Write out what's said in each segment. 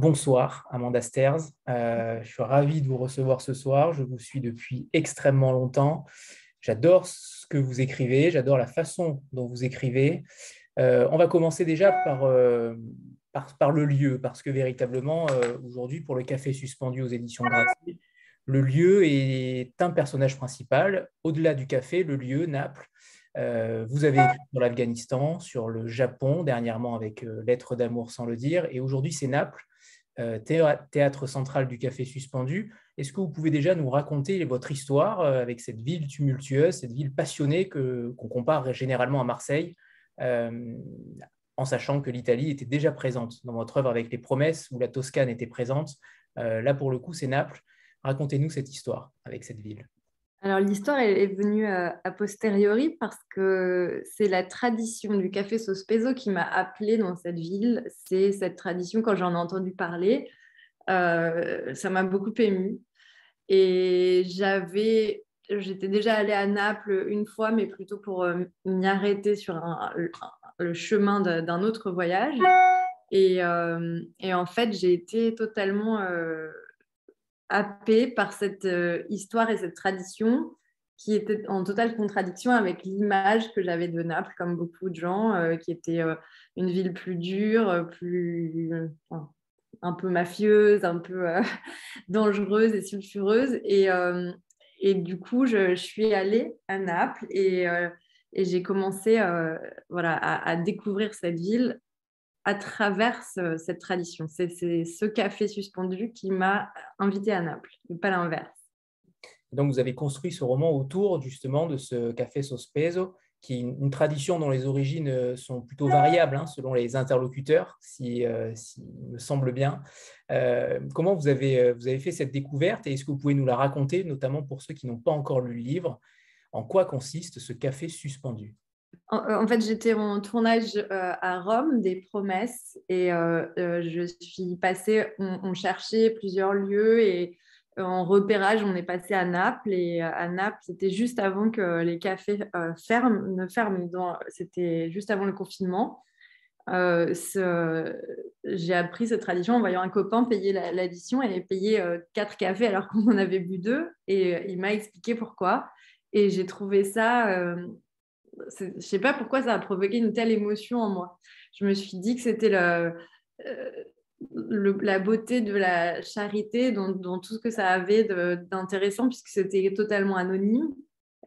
bonsoir Amanda Sters. Euh, je suis ravi de vous recevoir ce soir. Je vous suis depuis extrêmement longtemps. J'adore ce que vous écrivez, j'adore la façon dont vous écrivez. Euh, on va commencer déjà par, euh, par, le lieu, parce que véritablement, aujourd'hui, pour le café suspendu aux éditions gratuites, le lieu est un personnage principal. Au-delà du café, le lieu, Naples, vous avez écrit sur l'Afghanistan, sur le Japon, dernièrement avec euh, Lettres d'amour sans le dire, et aujourd'hui c'est Naples, théâtre central du café suspendu. Est-ce que vous pouvez déjà nous raconter votre histoire avec cette ville tumultueuse, cette ville passionnée qu'on compare généralement à Marseille, en sachant que l'Italie était déjà présente dans votre œuvre avec les promesses, où la Toscane était présente. là, pour le coup, c'est Naples. Racontez-nous cette histoire avec cette ville. Alors l'histoire est, venue euh, a, posteriori parce que c'est la tradition du café Sospeso qui m'a appelée dans cette ville. C'est cette tradition, quand j'en ai entendu parler, euh, ça m'a beaucoup émue. Et j'avais, j'étais déjà allée à Naples une fois, mais plutôt pour euh, m'y arrêter sur le chemin d'un autre voyage. Et, et, en fait, j'ai été totalement happée par cette euh, histoire et cette tradition qui était en totale contradiction avec l'image que j'avais de Naples, comme beaucoup de gens, euh, qui était euh, une ville plus dure, plus un peu mafieuse, un peu dangereuse et sulfureuse. Et, du coup, je, suis allée à Naples et, j'ai commencé voilà, à, découvrir cette ville à travers cette tradition. C'est ce café suspendu qui m'a invité à Naples, et pas l'inverse. Donc, vous avez construit ce roman autour justement de ce café sospeso, qui est une tradition dont les origines euh, sont plutôt variables hein, selon les interlocuteurs, si, euh, me semble bien. Euh, comment vous avez, vous avez fait cette découverte et est-ce que vous pouvez nous la raconter, notamment pour ceux qui n'ont pas encore lu le livre? En quoi consiste ce café suspendu? Euh, en, fait, j'étais en tournage euh, à Rome des promesses et euh, je suis passée, on, cherchait plusieurs lieux et en repérage, on est passé à Naples et à Naples, c'était juste avant que les cafés ferment, ne ferment, c'était juste avant le confinement. j'ai appris cette tradition en voyant un copain payer l'addition et payer quatre cafés alors qu'on en avait bu deux et il m'a expliqué pourquoi. Et j'ai trouvé ça je ne sais pas pourquoi ça a provoqué une telle émotion en moi. Je me suis dit que c'était euh, la beauté de la charité dans, tout ce que ça avait d'intéressant, puisque c'était totalement anonyme,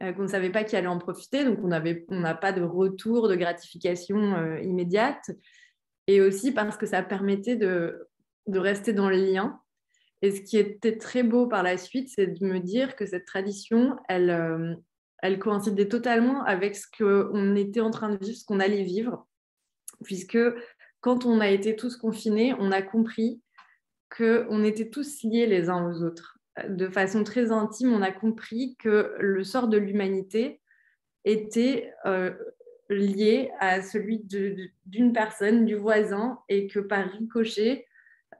euh, qu'on ne savait pas qui allait en profiter, donc on n'a pas de retour, de gratification euh, immédiate, et aussi parce que ça permettait de, de rester dans le lien. Et ce qui était très beau par la suite, c'est de me dire que cette tradition, elle, elle coïncidait totalement avec ce qu'on était en train de vivre, ce qu'on allait vivre, puisque quand on a été tous confinés, on a compris qu'on était tous liés les uns aux autres. De façon très intime, on a compris que le sort de l'humanité était euh, lié à celui d'une personne, du voisin, et que par ricochet,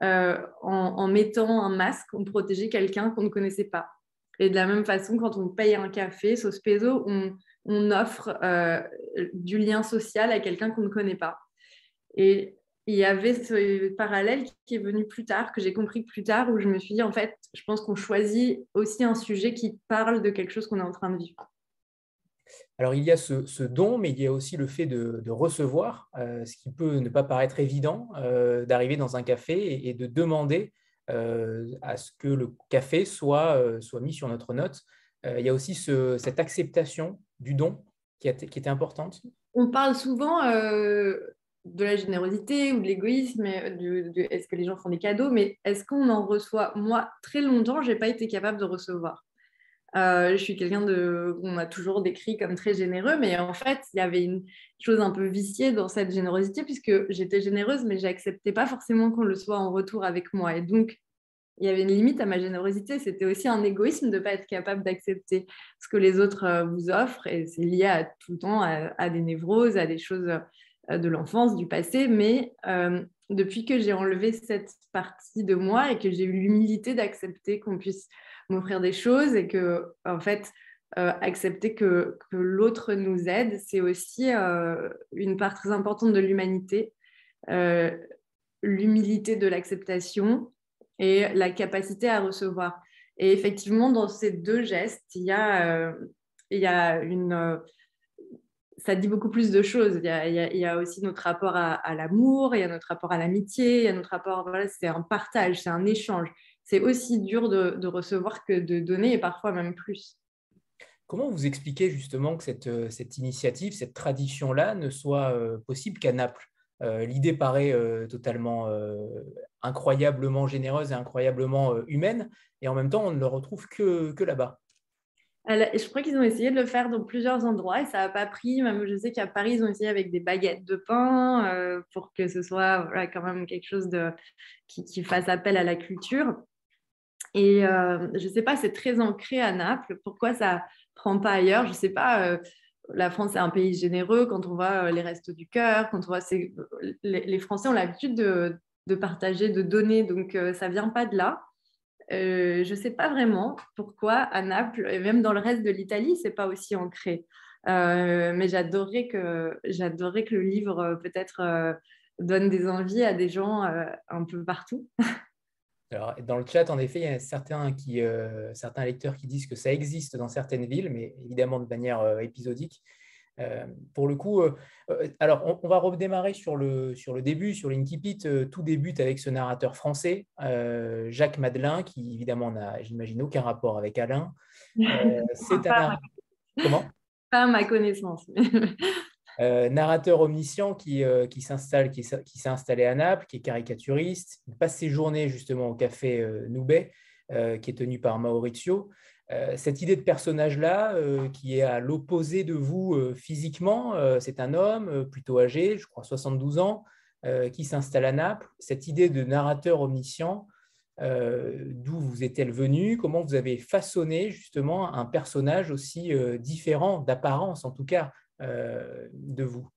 euh, en, mettant un masque, on protégeait quelqu'un qu'on ne connaissait pas. Et de la même façon, quand on paye un café, sauce peso, on, offre euh, du lien social à quelqu'un qu'on ne connaît pas. Et il y avait ce parallèle qui est venu plus tard, que j'ai compris plus tard, où je me suis dit, en fait, je pense qu'on choisit aussi un sujet qui parle de quelque chose qu'on est en train de vivre. Alors, il y a ce, don, mais il y a aussi le fait de, recevoir, euh, ce qui peut ne pas paraître évident, euh, d'arriver dans un café et de demander à ce que le café soit, euh, soit mis sur notre note. Euh, il y a aussi cette acceptation du don qui, qui était importante. On parle souvent de la générosité ou de l'égoïsme, est-ce que les gens font des cadeaux, mais est-ce qu'on en reçoit? Moi, très longtemps, je n'ai pas été capable de recevoir. Je suis quelqu'un de, on m'a toujours décrit comme très généreux, mais en fait, il y avait une chose un peu viciée dans cette générosité puisque j'étais généreuse, mais j'acceptais pas forcément qu'on le soit en retour avec moi. Et donc, il y avait une limite à ma générosité. C'était aussi un égoïsme de ne pas être capable d'accepter ce que les autres euh, vous offrent. Et c'est lié à tout le temps à, des névroses, à des choses euh, de l'enfance, du passé. Mais euh, depuis que j'ai enlevé cette partie de moi et que j'ai eu l'humilité d'accepter qu'on puisse m'offrir des choses et que, en fait, euh, accepter que, l'autre nous aide, c'est aussi euh, une part très importante de l'humanité. Euh, l'humilité de l'acceptation et la capacité à recevoir. Et effectivement, dans ces deux gestes, il y a, il y a une ça dit beaucoup plus de choses. Il y a, aussi notre rapport à, l'amour, il y a notre rapport à l'amitié, il y a notre rapport, voilà, c'est un partage, c'est un échange. C'est aussi dur de, recevoir que de donner et parfois même plus. Comment vous expliquez justement que cette, euh, cette initiative, cette tradition-là ne soit euh, possible qu'à Naples? Euh, L'idée paraît totalement incroyablement généreuse et incroyablement humaine, et en même temps, on ne le retrouve que, que là-bas. Je crois qu'ils ont essayé de le faire dans plusieurs endroits et ça n'a pas pris. Même je sais qu'à Paris, ils ont essayé avec des baguettes de pain euh, pour que ce soit quand même quelque chose de, qui, fasse appel à la culture. Et euh, je ne sais pas, c'est très ancré à Naples. Pourquoi ça prend pas ailleurs? Je ne sais pas. Euh, la France est un pays généreux quand on voit les restos du cœur, quand on voit les, Français ont l'habitude de, partager, de donner, donc ça vient pas de là. Euh, je ne sais pas vraiment pourquoi à Naples et même dans le reste de l'Italie, c'est pas aussi ancré. Euh, mais j'adorerais que, j'adorerais que le livre euh, peut-être donne des envies à des gens un peu partout. Alors, dans le chat, en effet, il y a certains, qui, certains lecteurs qui disent que ça existe dans certaines villes, mais évidemment de manière épisodique. Euh, pour le coup, euh, euh, alors on, va redémarrer sur le, sur le début, sur l'Inkipit. tout débute avec ce narrateur français, Jacques Madelin, qui évidemment n'a, j'imagine, aucun rapport avec Alain. c'est un Comment? Pas à ma connaissance. narrateur omniscient qui, qui s'installe, qui, qui s'est installé à Naples, qui est caricaturiste. Il passe ses journées justement au café Noubet, qui est tenu par Maurizio. Euh, cette idée de personnage-là, euh, qui est à l'opposé de vous euh, physiquement, c'est un homme plutôt âgé, je crois 72 ans, qui s'installe à Naples. Cette idée de narrateur omniscient, d'où vous est-elle venue? Comment vous avez façonné justement un personnage aussi différent, d'apparence en tout cas, de vous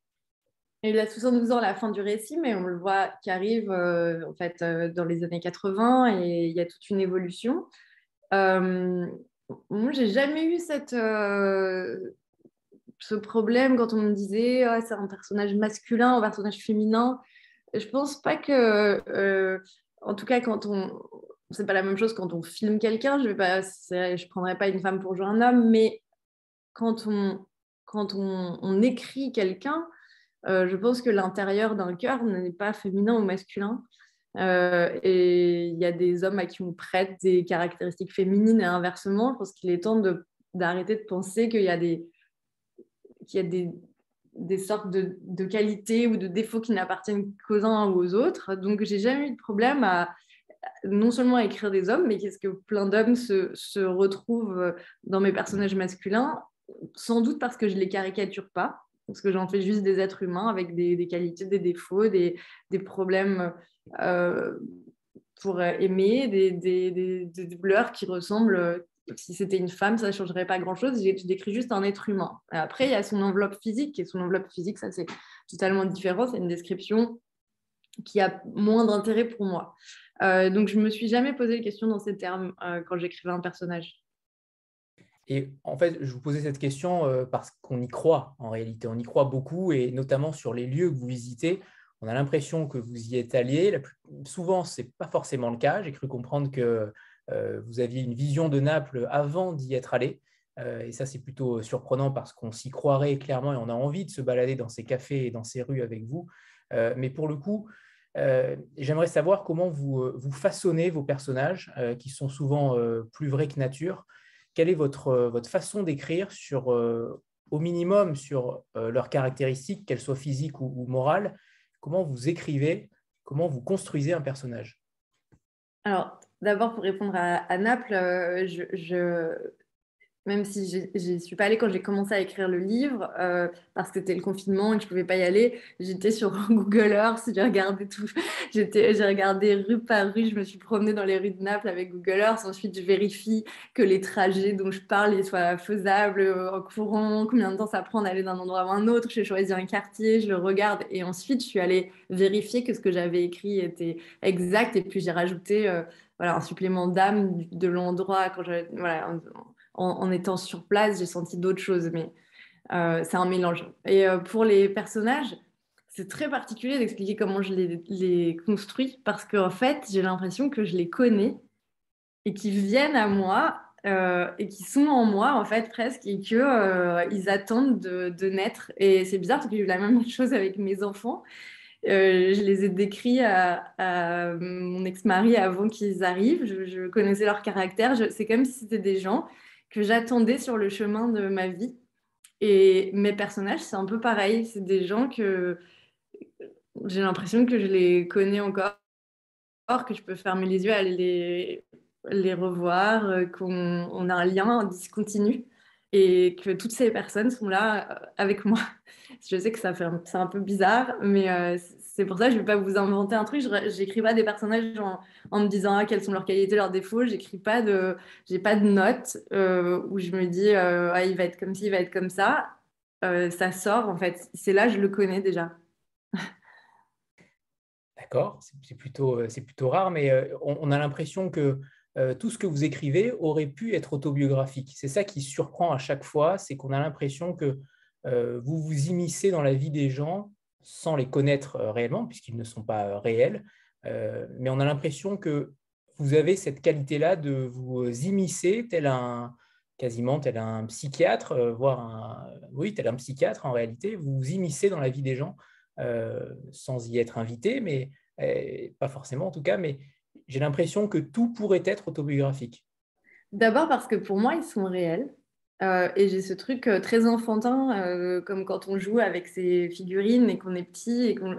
il a 72 ans à la fin du récit, mais on le voit qui arrive en fait dans les années 80 et il y a toute une évolution. Moi, j'ai jamais eu cette, euh, ce problème quand on me disait oh, c'est un personnage masculin, un personnage féminin. Je pense pas que, euh, en tout cas, quand on, c'est pas la même chose quand on filme quelqu'un. Je vais pas, je prendrais pas une femme pour jouer un homme, mais quand on, quand on, écrit quelqu'un, euh, je pense que l'intérieur d'un cœur n'est pas féminin ou masculin. Euh, et il y a des hommes à qui on prête des caractéristiques féminines et inversement. Je pense qu'il est temps d'arrêter de, penser qu'il y a des, sortes de, qualités ou de défauts qui n'appartiennent qu'aux uns ou aux autres. Donc, j'ai jamais eu de problème à non seulement à écrire des hommes, mais qu'est-ce que plein d'hommes se, retrouvent dans mes personnages masculins, sans doute parce que je les caricature pas, parce que j'en fais juste des êtres humains avec des, des qualités, des défauts, des, des problèmes euh, pour aimer, des, des, douleurs qui ressemblent. Si c'était une femme, ça ne changerait pas grand-chose. Je décris juste un être humain. Après, il y a son enveloppe physique. Et son enveloppe physique, ça, c'est totalement différent. C'est une description qui a moins d'intérêt pour moi. Euh, donc, je me suis jamais posé la question dans ces termes euh, quand j'écrivais un personnage. Et en fait, je vous posais cette question parce qu'on y croit en réalité. On y croit beaucoup et notamment sur les lieux que vous visitez on a l'impression que vous y êtes allé. Souvent, ce n'est pas forcément le cas. J'ai cru comprendre que euh, vous aviez une vision de Naples avant d'y être allé. Euh, et ça, c'est plutôt surprenant parce qu'on s'y croirait clairement et on a envie de se balader dans ces cafés et dans ces rues avec vous. Euh, mais pour le coup, j'aimerais savoir comment vous façonnez vos personnages, qui sont souvent plus vrais que nature. Quelle est votre, votre façon d'écrire sur, au minimum sur leurs caractéristiques, qu'elles soient physiques ou morales, comment vous écrivez, comment vous construisez un personnage? Alors, d'abord, pour répondre à, Naples, euh, je, même si je ne suis pas allée quand j'ai commencé à écrire le livre, euh, parce que c'était le confinement et que je pouvais pas y aller, j'étais sur Google Earth, j'ai regardé tout, j'ai regardé rue par rue, je me suis promenée dans les rues de Naples avec Google Earth, ensuite je vérifie que les trajets dont je parle soient faisables euh, en courant, combien de temps ça prend d'aller d'un endroit à un autre, j'ai choisi un quartier, je le regarde et ensuite je suis allée vérifier que ce que j'avais écrit était exact. Et puis j'ai rajouté... Euh, voilà, un supplément d'âme de l'endroit quand je, voilà, en, étant sur place, j'ai senti d'autres choses, mais euh, c'est un mélange. Et euh, pour les personnages, c'est très particulier d'expliquer comment je les, construis parce qu'en fait, j'ai l'impression que je les connais et qu'ils viennent à moi euh, et qui sont en moi en fait presque et que euh, ils attendent de, naître. Et c'est bizarre parce que j'ai eu la même chose avec mes enfants. Je les ai décrits à, mon ex-mari avant qu'ils arrivent. Je, connaissais leur caractère. C'est comme si c'était des gens que j'attendais sur le chemin de ma vie et mes personnages c'est un peu pareil c'est des gens que j'ai l'impression que je les connais encore que je peux fermer les yeux les les revoir, euh, qu'on a un lien discontinu et que toutes ces personnes sont là euh, avec moi. Je sais que ça fait c'est un peu bizarre, mais euh, c'est pour ça que je ne vais pas vous inventer un truc. Je n'écris pas des personnages en, me disant ah, quelles sont leurs qualités, leurs défauts. J'écris pas de, j'ai pas de notes où je me dis ah, il va être comme ci, il va être comme ça. ça sort en fait. C'est là, je le connais déjà. D'accord, c'est plutôt, c'est plutôt rare, mais on a l'impression que euh, tout ce que vous écrivez aurait pu être autobiographique. C'est ça qui surprend à chaque fois, c'est qu'on a l'impression que euh, vous vous immiscez dans la vie des gens sans les connaître euh, réellement, puisqu'ils ne sont pas réels, mais on a l'impression que vous avez cette qualité-là de vous immiscer tel un quasiment tel un psychiatre, voire un oui tel un psychiatre en réalité, vous vous immiscez dans la vie des gens sans y être invité, mais pas forcément en tout cas, mais j'ai l'impression que tout pourrait être autobiographique. D'abord parce que pour moi, ils sont réels. Euh, et j'ai ce truc euh, très enfantin, euh, comme quand on joue avec ses figurines et qu'on est petit et qu'on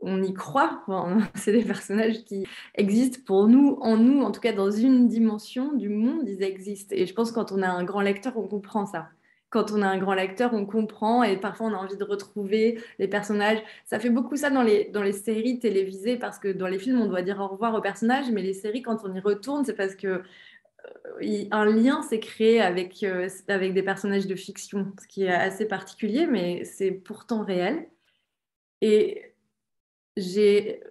on y croit. c'est des personnages qui existent pour nous, en nous, en tout cas dans une dimension du monde, ils existent. Et je pense que quand on a un grand lecteur, on comprend ça quand on a un grand lecteur, on comprend et parfois on a envie de retrouver les personnages. Ça fait beaucoup ça dans les, dans les séries télévisées parce que dans les films, on doit dire au revoir aux personnages, mais les séries, quand on y retourne, c'est parce que un lien s'est créé avec, euh, avec des personnages de fiction, ce qui est assez particulier, mais c'est pourtant réel. Et j'ai.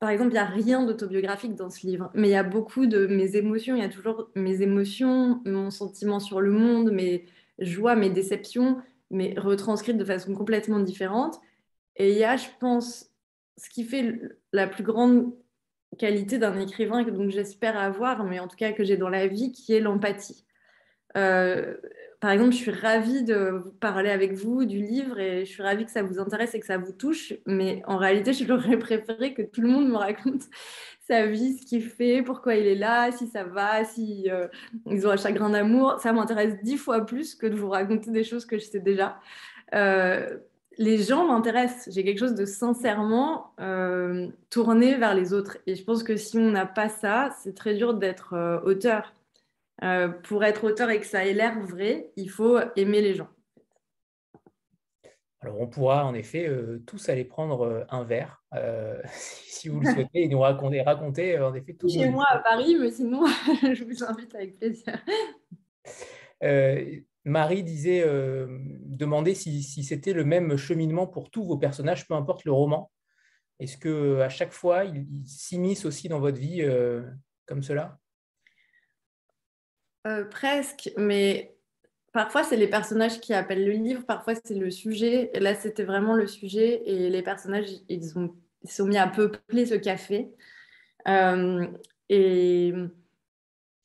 Par exemple, il n'y a rien d'autobiographique dans ce livre, mais il y a beaucoup de mes émotions, il y a toujours mes émotions, mon sentiment sur le monde, mes, joie, mes déceptions, mais retranscrites de façon complètement différente. Et il y a, je pense, ce qui fait la plus grande qualité d'un écrivain, que donc j'espère avoir, mais en tout cas que j'ai dans la vie, qui est l'empathie. Euh, par exemple, je suis ravie de parler avec vous du livre et je suis ravie que ça vous intéresse et que ça vous touche, mais en réalité, je l'aurais préféré que tout le monde me raconte sa vie, ce qu'il fait, pourquoi il est là, si ça va, si euh, ils ont un chagrin d'amour. Ça m'intéresse dix fois plus que de vous raconter des choses que je sais déjà. Euh, les gens m'intéressent. J'ai quelque chose de sincèrement euh, tourné vers les autres. Et je pense que si on n'a pas ça, c'est très dur d'être auteur. pour être auteur et que ça ait l'air vrai, il faut aimer les gens. Alors, on pourra en effet tous aller prendre un verre si vous le souhaitez, et nous raconter, raconter euh, en effet tout. Chez moi à Paris, mais sinon, je vous invite avec plaisir. Euh, Marie disait, euh, demandait si, c'était le même cheminement pour tous vos personnages, peu importe le roman. Est-ce que à chaque fois, ils il s'immiscent aussi dans votre vie comme cela? Presque, mais parfois c'est les personnages qui appellent le livre, parfois c'est le sujet. Et là, c'était vraiment le sujet et les personnages, ils ont ils sont mis à peupler ce café. Euh, et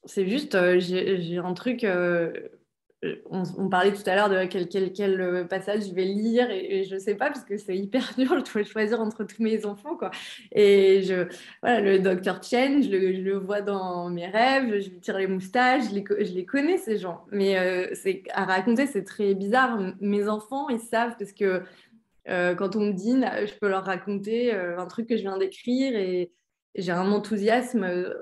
c'est juste, euh, j'ai un truc. Euh, on, parlait tout à l'heure de quel, quel, passage je vais lire et, je ne sais pas parce que c'est hyper dur, je dois choisir entre tous mes enfants. Quoi. Et je, voilà, le docteur Chen, je le, vois dans mes rêves, je lui tire les moustaches, je les, connais ces gens. Mais c'est à raconter, c'est très bizarre. Mes enfants, ils savent parce que euh, quand on me dîne, je peux leur raconter euh, un truc que je viens d'écrire et, j'ai un enthousiasme euh,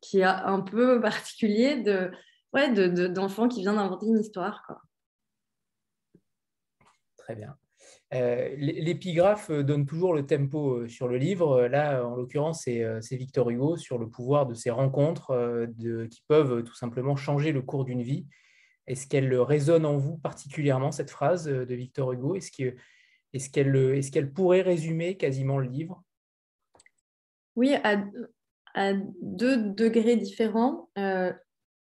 qui est un peu particulier de, ouais, d'enfants qui viennent d'inventer une histoire. Quoi. Très bien. L'épigraphe donne toujours le tempo sur le livre. Là, en l'occurrence, c'est Victor Hugo sur le pouvoir de ces rencontres de, qui peuvent tout simplement changer le cours d'une vie. Est-ce qu'elle résonne en vous particulièrement, cette phrase de Victor Hugo? Est-ce que est-ce qu'elle est qu'elle pourrait résumer quasiment le livre? Oui, à, à, deux degrés différents. Euh,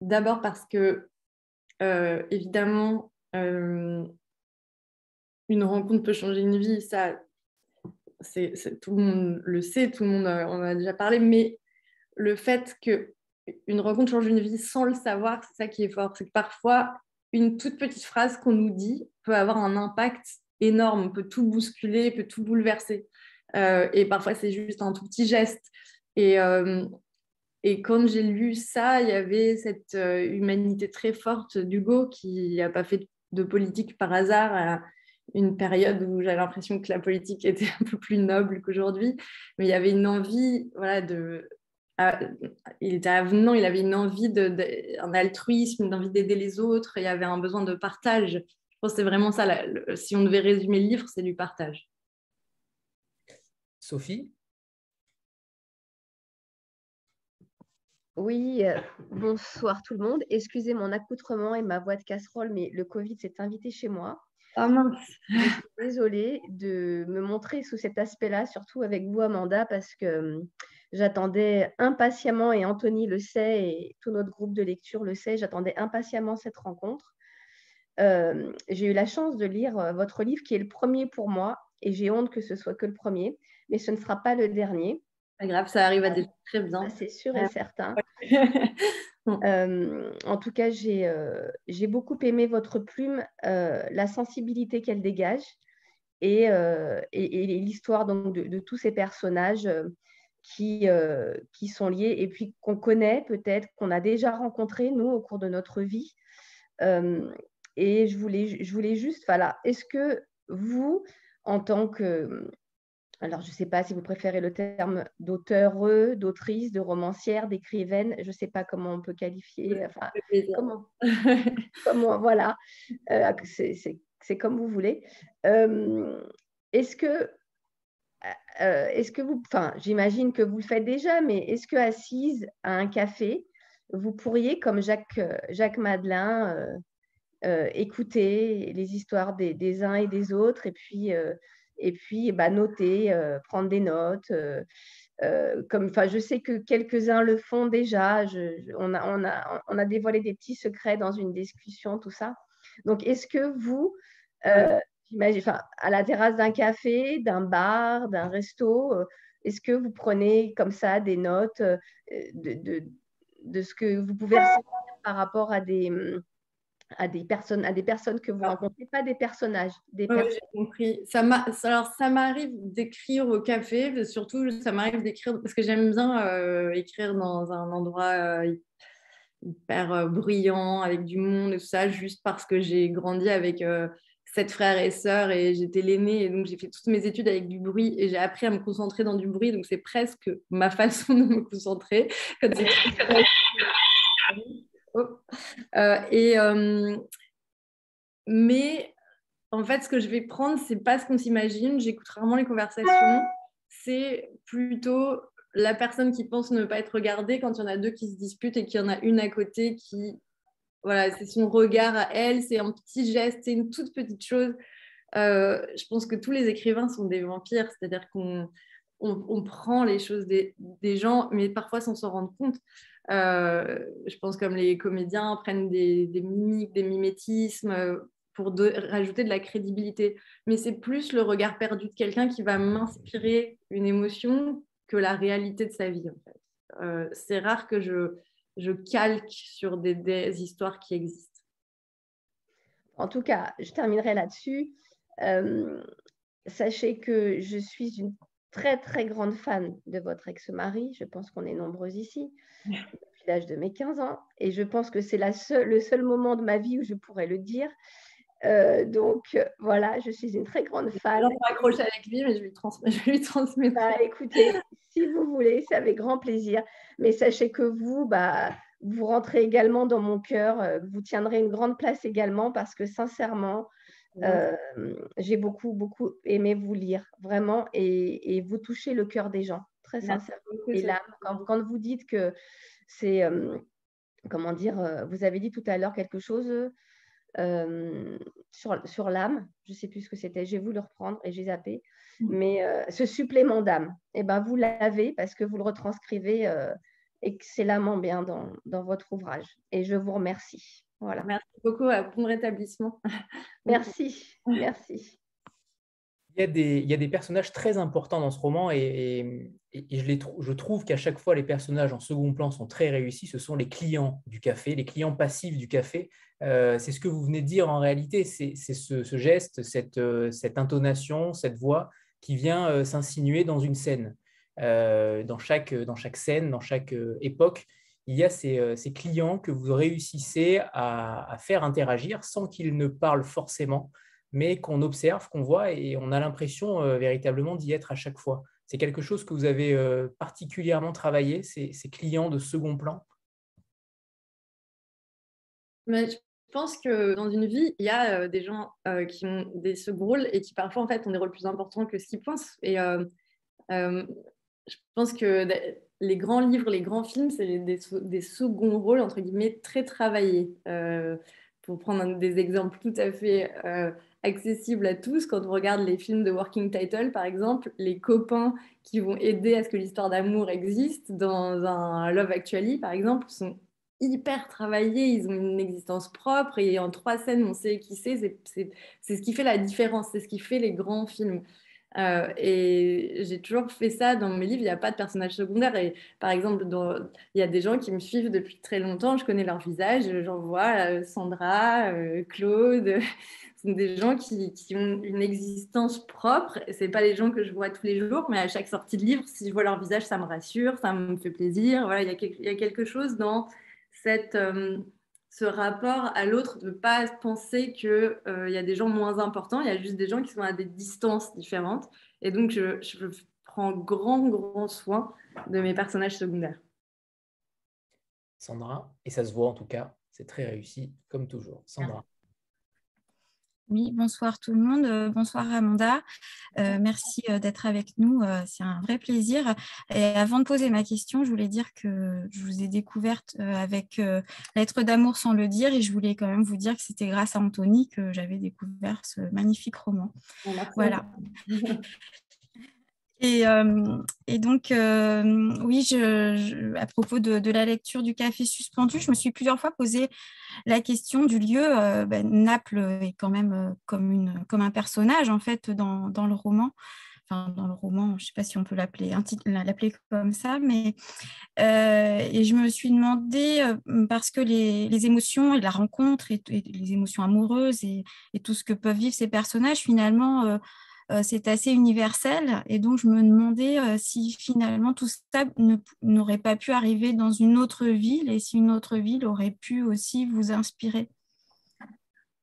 d'abord parce que, euh, évidemment, euh, une rencontre peut changer une vie, ça, tout le monde le sait, tout le monde en a déjà parlé, mais le fait que une rencontre change une vie sans le savoir, c'est ça qui est fort. C'est que parfois, une toute petite phrase qu'on nous dit peut avoir un impact énorme, peut tout bousculer, peut tout bouleverser. Euh, et parfois, c'est juste un tout petit geste. Et, et quand j'ai lu ça, il y avait cette humanité très forte d'Hugo qui n'a pas fait de politique par hasard à une période où j'avais l'impression que la politique était un peu plus noble qu'aujourd'hui. Mais il y avait une envie, voilà, de. il était avenant, il avait une envie, de, un altruisme, une envie d'aider les autres, il y avait un besoin de partage. Je pense que c'est vraiment ça. si on devait résumer le livre, c'est du partage. Sophie? Oui, euh, bonsoir tout le monde. Excusez mon accoutrement et ma voix de casserole, mais le Covid s'est invité chez moi. Ah mince. désolée de me montrer sous cet aspect-là, surtout avec vous, Amanda, parce que j'attendais impatiemment, et Anthony le sait, et tout notre groupe de lecture le sait, j'attendais impatiemment cette rencontre. Euh, j'ai eu la chance de lire votre livre qui est le premier pour moi, et j'ai honte que ce soit que le premier, mais ce ne sera pas le dernier. Pas grave, ça arrive à des très bien. C'est sûr et certain. Euh, en tout cas, euh, j'ai beaucoup aimé votre plume, euh, la sensibilité qu'elle dégage et, et, l'histoire donc de, tous ces personnages qui, qui sont liés et puis qu'on connaît peut-être, qu'on a déjà rencontrés, nous, au cours de notre vie. et je voulais, je voulais juste, voilà, est-ce que vous, en tant que alors je ne sais pas si vous préférez le terme d'auteur, d'autrice, de romancière, d'écrivaine, je ne sais pas comment on peut qualifier, enfin, comment, comment, voilà, euh, c'est comme vous voulez. Euh, est-ce que, euh, est-ce que vous, enfin, j'imagine que vous le faites déjà, mais est-ce que assise à un café, vous pourriez, comme Jacques, Jacques Madelin, écouter les histoires des, des, uns et des autres et puis et puis bah, noter, euh, prendre des notes. Euh, euh, je sais que quelques-uns le font déjà. on, a, on, a, on, a, dévoilé des petits secrets dans une discussion, tout ça. Donc, est-ce que vous, à la terrasse d'un café, d'un bar, d'un resto, est-ce que vous prenez comme ça des notes de, de, de, ce que vous pouvez ressentir par rapport à des, hum, à des personnes, à des personnes que vous ah. rencontrez, pas des personnages. Des j'ai compris. Ça alors, ça m'arrive d'écrire au café, surtout, ça m'arrive d'écrire parce que j'aime bien euh, écrire dans un endroit euh, hyper euh, bruyant, avec du monde et tout ça, juste parce que j'ai grandi avec sept frères et sœurs et j'étais l'aînée et donc j'ai fait toutes mes études avec du bruit et j'ai appris à me concentrer dans du bruit, donc c'est presque ma façon de me concentrer. Oh. Euh, et, euh, mais en fait, ce que je vais prendre, c'est pas ce qu'on s'imagine. J'écoute rarement les conversations. C'est plutôt la personne qui pense ne pas être regardée quand il y en a deux qui se disputent et qu'il y en a une à côté qui. Voilà, c'est son regard à elle, c'est un petit geste, c'est une toute petite chose. Euh, je pense que tous les écrivains sont des vampires, c'est-à-dire qu'on on, prend les choses des, gens, mais parfois sans s'en rendre compte. Euh, je pense comme les comédiens prennent des, mimiques, des mimétismes euh, pour rajouter de la crédibilité. Mais c'est plus le regard perdu de quelqu'un qui va m'inspirer une émotion que la réalité de sa vie. Euh, c'est rare que je, calque sur des, histoires qui existent. En tout cas, je terminerai là-dessus. sachez que je suis une très très grande fan de votre ex-mari. Je pense qu'on est nombreux ici depuis l'âge de mes 15 ans. Et je pense que c'est le seul moment de ma vie où je pourrais le dire. Euh, donc voilà, je suis une très grande fan. Je vais accrocher avec lui, mais je lui, je lui transmets. Bah, écoutez, si vous voulez, c'est avec grand plaisir. Mais sachez que vous, bah, vous rentrez également dans mon cœur. Euh, vous tiendrez une grande place également parce que sincèrement, euh, j'ai beaucoup, beaucoup aimé vous lire, vraiment, et, vous touchez le cœur des gens, très sincèrement. Et l'âme, quand, vous dites que c'est, euh, comment dire, euh, vous avez dit tout à l'heure quelque chose sur, sur l'âme, je ne sais plus ce que c'était, vous le reprendre et j'ai zappé, mmh. mais ce supplément d'âme, et eh ben, vous l'avez parce que vous le retranscrivez excellemment bien dans, dans votre ouvrage, et je vous remercie. Voilà. Merci beaucoup. Bon rétablissement. Merci. Merci. Il y, a des, il y, a des, personnages très importants dans ce roman et, je, les je, trouve qu'à chaque fois, les personnages en second plan sont très réussis. Ce sont les clients du café, les clients passifs du café. Euh, c'est ce que vous venez de dire en réalité. C'est ce, ce, geste, cette, euh, cette, intonation, cette voix qui vient euh, s'insinuer dans une scène. dans, chaque, dans chaque scène, dans chaque époque, il y a ces, ces clients que vous réussissez à, faire interagir sans qu'ils ne parlent forcément mais qu'on observe, qu'on voit et on a l'impression euh, véritablement d'y être à chaque fois. C'est quelque chose que vous avez euh, particulièrement travaillé, ces, clients de second plan? Mais Je pense que dans une vie, il y a euh, des gens qui ont des second rôles et qui parfois en fait ont des rôles plus importants que ce qu'ils pensent. Et je pense que les grands livres, les grands films, c'est des, seconds rôles, entre guillemets, très travaillés. pour prendre des exemples tout à fait accessible à tous. Quand on regarde les films de Working Title, par exemple, les copains qui vont aider à ce que l'histoire d'amour existe dans un Love Actually, par exemple, sont hyper travaillés, ils ont une existence propre et en trois scènes, on sait qui c'est. C'est ce qui fait la différence, c'est ce qui fait les grands films. Euh, et j'ai toujours fait ça dans mes livres, il n'y a pas de personnage secondaire. Et par exemple, il y a des gens qui me suivent depuis très longtemps, je connais leur visage, j'en vois euh, Sandra, euh, Claude, ce sont des gens qui, ont une existence propre. Ce pas les gens que je vois tous les jours, mais à chaque sortie de livre, si je vois leur visage, ça me rassure, ça me fait plaisir. Voilà, il y a, quelque, chose dans cette, ce rapport à l'autre, de ne pas penser qu'il euh, y a des gens moins importants, il y a juste des gens qui sont à des distances différentes. Et donc, je, je prends grand, grand soin de mes personnages secondaires. Sandra, et ça se voit en tout cas, c'est très réussi, comme toujours. Sandra. Oui, bonsoir tout le monde. Euh, bonsoir Amanda. Euh, merci euh, d'être avec nous. C'est un vrai plaisir. Et avant de poser ma question, je voulais dire que je vous ai découverte avec Lettre d'amour sans le dire et je voulais quand même vous dire que c'était grâce à Anthony que j'avais découvert ce magnifique roman. Voilà. Et, donc, oui, je, à propos de, la lecture du café suspendu, je me suis plusieurs fois posé la question du lieu. Ben, Naples est quand même comme, un personnage, en fait, dans, le roman. Enfin, dans le roman, je ne sais pas si on peut l'appeler comme ça, mais et je me suis demandé, parce que les, émotions et la rencontre et, les émotions amoureuses et, tout ce que peuvent vivre ces personnages, finalement, euh, c'est assez universel. Et donc, je me demandais euh, si finalement tout ça n'aurait pas pu arriver dans une autre ville et si une autre ville aurait pu aussi vous inspirer.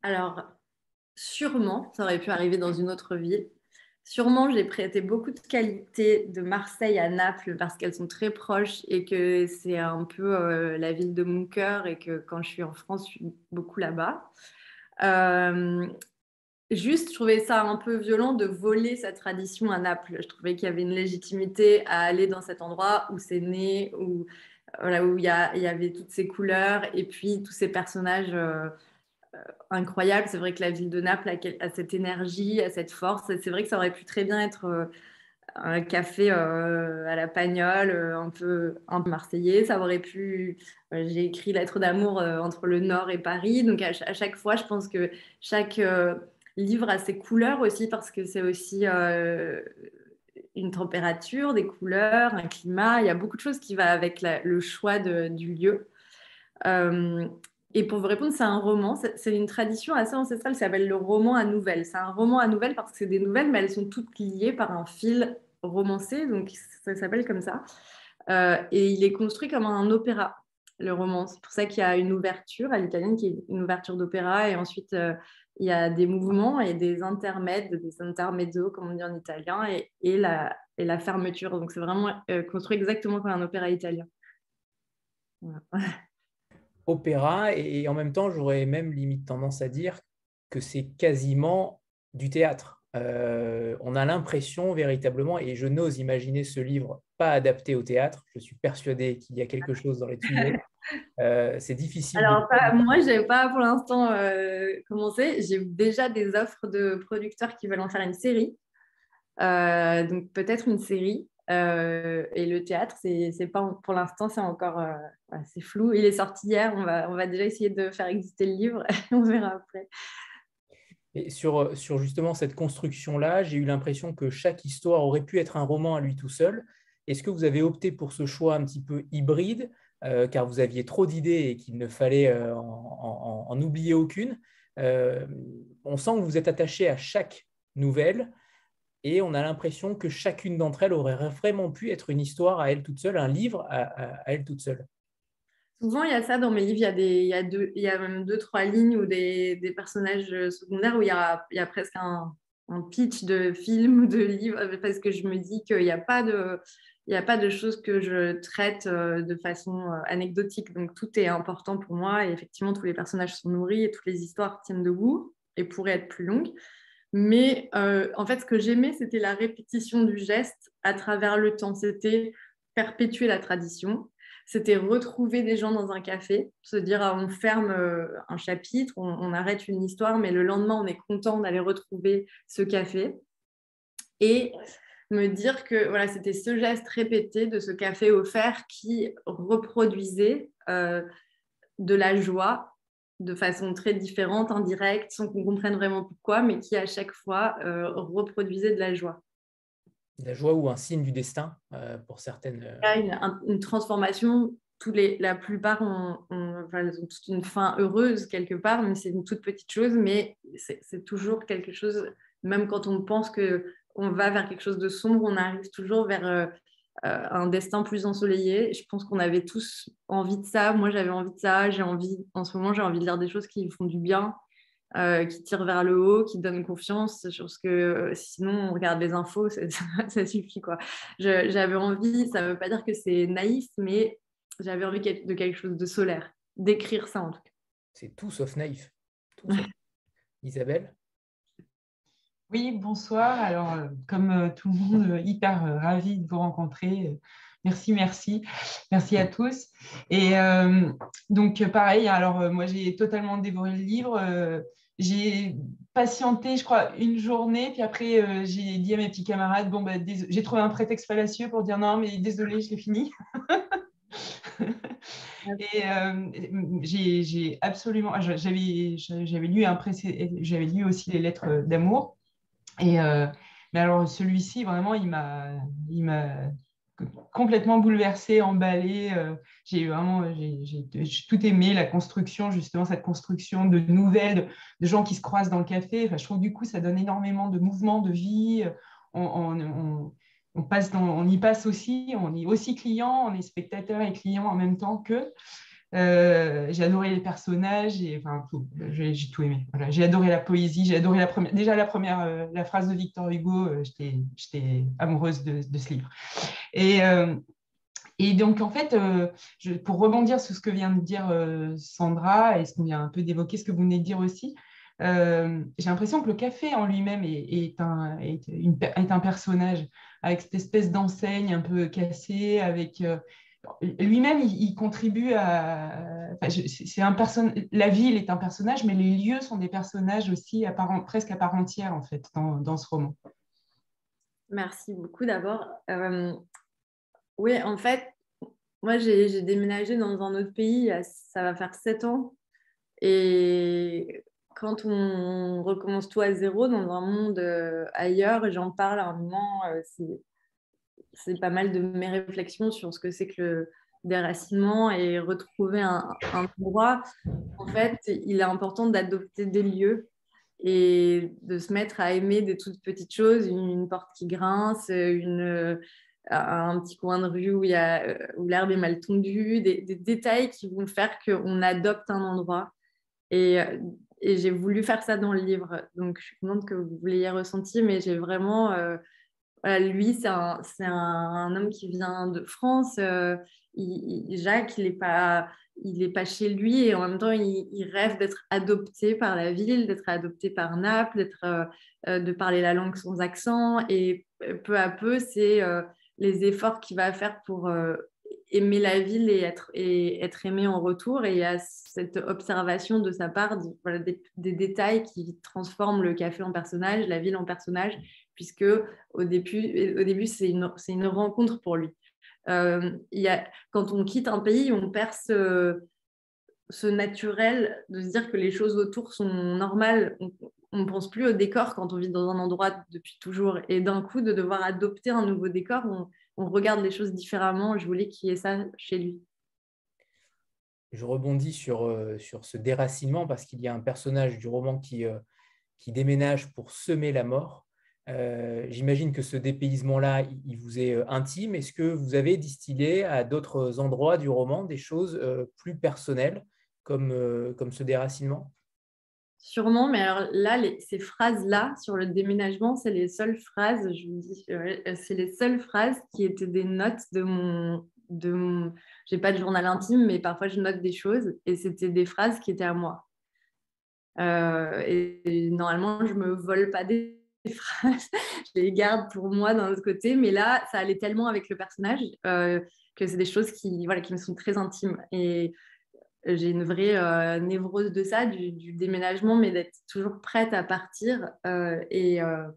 Alors, sûrement, ça aurait pu arriver dans une autre ville. Sûrement, j'ai prêté beaucoup de qualités de Marseille à Naples parce qu'elles sont très proches et que c'est un peu euh, la ville de mon cœur et que quand je suis en France, je suis beaucoup là-bas. Juste, je trouvais ça un peu violent de voler cette tradition à Naples. Je trouvais qu'il y avait une légitimité à aller dans cet endroit où c'est né, où voilà, où il y, avait toutes ces couleurs et puis tous ces personnages euh, euh, incroyables. C'est vrai que la ville de Naples a, cette énergie, a cette force. C'est vrai que ça aurait pu très bien être euh, un café à la pagnole, un peu un marseillais. Ça aurait pu. J'ai écrit Lettre d'amour entre le Nord et Paris. Donc à, chaque fois, je pense que chaque livre a ses couleurs aussi parce que c'est aussi euh, une température, des couleurs, un climat. Il y a beaucoup de choses qui vont avec le choix du lieu. Euh, et pour vous répondre, c'est un roman. C'est une tradition assez ancestrale. Ça s'appelle le roman à nouvelles. C'est un roman à nouvelles parce que c'est des nouvelles, mais elles sont toutes liées par un fil romancé. Donc ça s'appelle comme ça. Euh, et il est construit comme un opéra le roman. C'est pour ça qu'il y a une ouverture à l'italienne qui est une ouverture d'opéra et ensuite il y a des mouvements et des intermèdes, des intermezzo, comme on dit en italien, et, et, la, et la, fermeture. Donc, c'est vraiment euh, construit exactement comme un opéra italien. Opéra, et en même temps, j'aurais même limite tendance à dire que c'est quasiment du théâtre. Euh, on a l'impression véritablement, et je n'ose imaginer ce livre pas adapté au théâtre, je suis persuadé qu'il y a quelque chose dans les tuyaux. Euh, c'est difficile. Alors, moi, je n'ai pas pour l'instant euh, commencé. J'ai déjà des offres de producteurs qui veulent en faire une série. donc, peut-être une série. et le théâtre, c'est pas pour l'instant, c'est encore c'est flou. Il est sorti hier. On va, on va déjà essayer de faire exister le livre. on verra après. Et sur, sur justement cette construction-là, j'ai eu l'impression que chaque histoire aurait pu être un roman à lui tout seul. Est-ce que vous avez opté pour ce choix un petit peu hybride, euh, car vous aviez trop d'idées et qu'il ne fallait euh, en, oublier aucune euh, On sent que vous êtes attaché à chaque nouvelle et on a l'impression que chacune d'entre elles aurait vraiment pu être une histoire à elle toute seule, un livre à elle toute seule. Souvent, il y a ça dans mes livres. Il y a, deux, même deux, trois lignes ou des, personnages secondaires où il y a, presque un, pitch de film ou de livre parce que je me dis qu'il n'y a pas de. Il n'y a pas de choses que je traite euh, de façon euh, anecdotique. Donc, tout est important pour moi. Et effectivement, tous les personnages sont nourris et toutes les histoires tiennent debout et pourraient être plus longues. Mais euh, en fait, ce que j'aimais, c'était la répétition du geste à travers le temps. C'était perpétuer la tradition c'était retrouver des gens dans un café, se dire ah, on ferme un chapitre, on, arrête une histoire, mais le lendemain on est content d'aller retrouver ce café. Et me dire que voilà, c'était ce geste répété de ce café offert qui reproduisait euh, de la joie de façon très différente, indirecte, sans qu'on comprenne vraiment pourquoi, mais qui à chaque fois euh, reproduisait de la joie la joie ou un signe du destin euh, pour certaines. Une, transformation. Tous les, la plupart ont, toute une fin heureuse quelque part, mais c'est une toute petite chose, mais c'est toujours quelque chose, même quand on pense que on va vers quelque chose de sombre, on arrive toujours vers euh, un destin plus ensoleillé. Je pense qu'on avait tous envie de ça. Moi, j'avais envie de ça. J'ai envie, en ce moment, j'ai envie de lire des choses qui font du bien, euh, qui tire vers le haut, qui donne confiance sur ce que euh, sinon on regarde les infos, ça, suffit quoi. J'avais envie, ça ne veut pas dire que c'est naïf, mais j'avais envie de quelque chose de solaire, d'écrire ça en tout cas. C'est tout sauf naïf. Isabelle? Oui, bonsoir. Alors, euh, comme tout le monde, hyper ravi de vous rencontrer. Merci, merci. Merci à tous. Et donc, pareil, alors moi, j'ai totalement dévoré le livre j'ai patienté, je crois, une journée, puis après, euh, j'ai dit à mes petits camarades, bon, bah, j'ai trouvé un prétexte fallacieux pour dire non, mais désolé, je l'ai fini. et euh, j'ai absolument, ah, j'avais lu un j'avais lu aussi les lettres d'amour. Et euh, mais alors celui-ci, vraiment, il m'a, il m'a complètement bouleversée, emballée. Euh, j'ai vraiment j'ai, tout aimé, la construction, justement, cette construction de nouvelles, de, gens qui se croisent dans le café. Je trouve du coup, ça donne énormément de mouvement, de vie. On, on, passe dans, on y passe aussi, on est aussi client, on est spectateur et client en même temps que. Euh, j'ai adoré les personnages et enfin tout, j'ai, tout aimé. J'ai adoré la poésie, j'ai adoré la première, déjà la première, euh, la phrase de Victor Hugo, euh, j'étais, j'étais amoureuse de, ce livre. Et, et donc en fait, pour rebondir sur ce que vient de dire Sandra et ce qu'on vient un peu d'évoquer, ce que vous venez de dire aussi, j'ai l'impression que le café en lui-même est, un, est, un, personnage avec cette espèce d'enseigne un peu cassée, avec lui-même, il, contribue à. c'est un person... La ville est un personnage, mais les lieux sont des personnages aussi presque à part entière, en fait, dans, ce roman. Merci beaucoup d'abord. Euh, oui, en fait, moi, j'ai déménagé dans un autre pays, ça va faire sept ans. Et quand on recommence tout à zéro dans un monde euh, ailleurs, j'en parle à un moment, euh, c'est pas mal de mes réflexions sur ce que c'est que le déracinement et retrouver un, endroit. En fait, il est important d'adopter des lieux et de se mettre à aimer des toutes petites choses, une, porte qui grince, un petit coin de rue où, où l'herbe est mal tondue, des, détails qui vont faire qu'on adopte un endroit. Et, et j'ai voulu faire ça dans le livre. Donc, je suis contente que vous l'ayez ressenti, mais j'ai vraiment... Euh, lui, c'est un, un, homme qui vient de France. Euh, Jacques, il n'est pas, pas chez lui et en même temps, il, rêve d'être adopté par la ville, d'être adopté par Naples, euh, euh, de parler la langue sans accent. Et peu à peu, c'est les efforts qu'il va faire pour aimer la ville et être, et être aimé en retour. Et il y a cette observation de sa part des, détails qui transforment le café en personnage, la ville en personnage, puisque au début, au début c'est une, rencontre pour lui. Euh, y a, quand on quitte un pays, on perd ce, ce naturel de se dire que les choses autour sont normales. On ne pense plus au décor quand on vit dans un endroit depuis toujours. Et d'un coup, de devoir adopter un nouveau décor, on, on regarde les choses différemment. Je voulais qu'il y ait ça chez lui. Je rebondis sur, euh, sur ce déracinement parce qu'il y a un personnage du roman qui, euh, qui déménage pour semer la mort. Euh, j'imagine que ce dépaysement-là, il vous est intime. Est-ce que vous avez distillé à d'autres endroits du roman des choses plus personnelles comme, comme ce déracinement? Sûrement, mais alors là, ces phrases-là sur le déménagement, c'est les seules phrases, je vous dis, c'est les seules phrases qui étaient des notes de mon. De mon... J'ai pas de journal intime, mais parfois je note des choses et c'était des phrases qui étaient à moi. Euh, et, normalement, je me vole pas des phrases, je les garde pour moi d'un autre côté, mais là, ça allait tellement avec le personnage euh, que c'est des choses qui, voilà, qui me sont très intimes. Et j'ai une vraie euh, névrose de ça, du, déménagement, mais d'être toujours prête à partir. Euh, et, euh,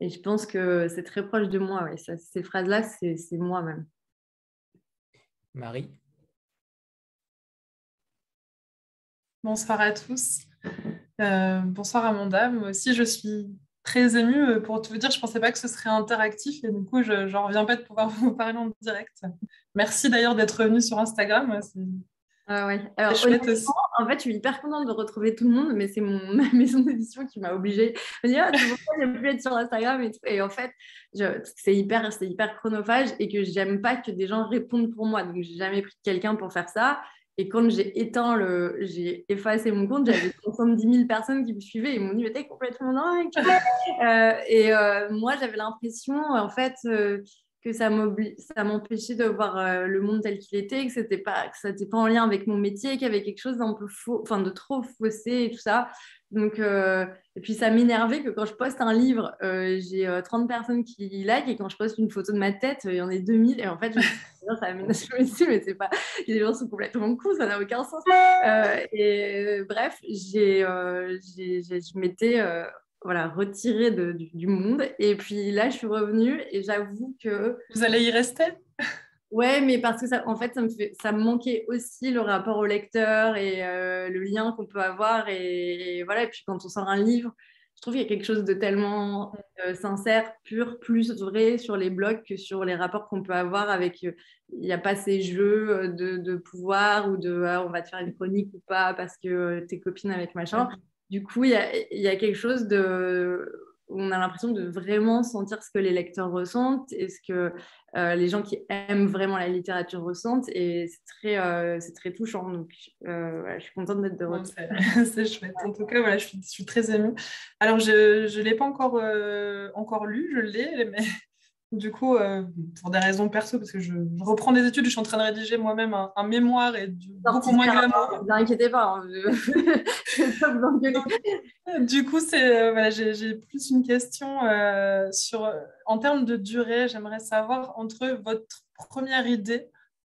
et, je pense que c'est très proche de moi. Ouais. ces phrases-là, c'est moi-même. Marie? Bonsoir à tous. bonsoir Amanda. Moi aussi, je suis très émue. Pour te dire, je ne pensais pas que ce serait interactif et du coup, je n'en reviens pas de pouvoir vous parler en direct. Merci d'ailleurs d'être venu sur Instagram. Ah ouais. Alors, en fait, je suis hyper contente de retrouver tout le monde, mais c'est mon, ma maison d'édition qui m'a obligée de dire ah, pourquoi je plus être sur Instagram et tout. Et en fait, c'est hyper, hyper chronophage et que j'aime pas que des gens répondent pour moi. Donc, j'ai jamais pris quelqu'un pour faire ça. Et quand j'ai éteint le, j'ai effacé mon compte, j'avais 70 000 personnes qui me suivaient et m'ont dit mais t'es complètement dingue. euh, et euh, moi, j'avais l'impression, en fait. Euh, que ça m'empêchait de voir euh, le monde tel qu'il était, que c'était ça n'était pas en lien avec mon métier, qu'il y avait quelque chose d'un peu faux, enfin de trop faussé et tout ça. Donc euh, et puis ça m'énervait que quand je poste un livre, euh, j'ai 30 personnes qui like et quand je poste une photo de ma tête, il y en a 2000 et en fait je me suis dit, ça me mais c'est pas les gens sont complètement cons, ça n'a aucun sens. et bref, j'ai je m'étais voilà, retirée du, monde. Et puis là, je suis revenue et j'avoue que... Vous allez y rester? Ouais, mais parce que ça, en fait, ça me, fait, ça me manquait aussi le rapport au lecteur et euh, le lien qu'on peut avoir. Et, voilà, et puis quand on sort un livre, je trouve qu'il y a quelque chose de tellement euh, sincère, pur, plus vrai sur les blogs que sur les rapports qu'on peut avoir avec. Euh, il n'y a pas ces jeux de, de pouvoir ou de ah, on va te faire une chronique ou pas parce que t'es copine avec machin du coup, il y a, quelque chose de on a l'impression de vraiment sentir ce que les lecteurs ressentent et ce que euh, les gens qui aiment vraiment la littérature ressentent. Et c'est très, euh, c'est très touchant. Donc, euh, je suis contente d'être de retour. c'est chouette. En tout cas, voilà, je, suis, je suis très émue. Alors, je ne l'ai pas encore, encore lu, je l'ai, mais du coup, euh, pour des raisons perso, parce que je, reprends des études, je suis en train de rédiger moi-même un, mémoire et du, beaucoup moins glamour. Ne inquiétez pas. Hein, du coup, c'est euh, voilà, j'ai plus une question euh, sur, en termes de durée. J'aimerais savoir entre votre première idée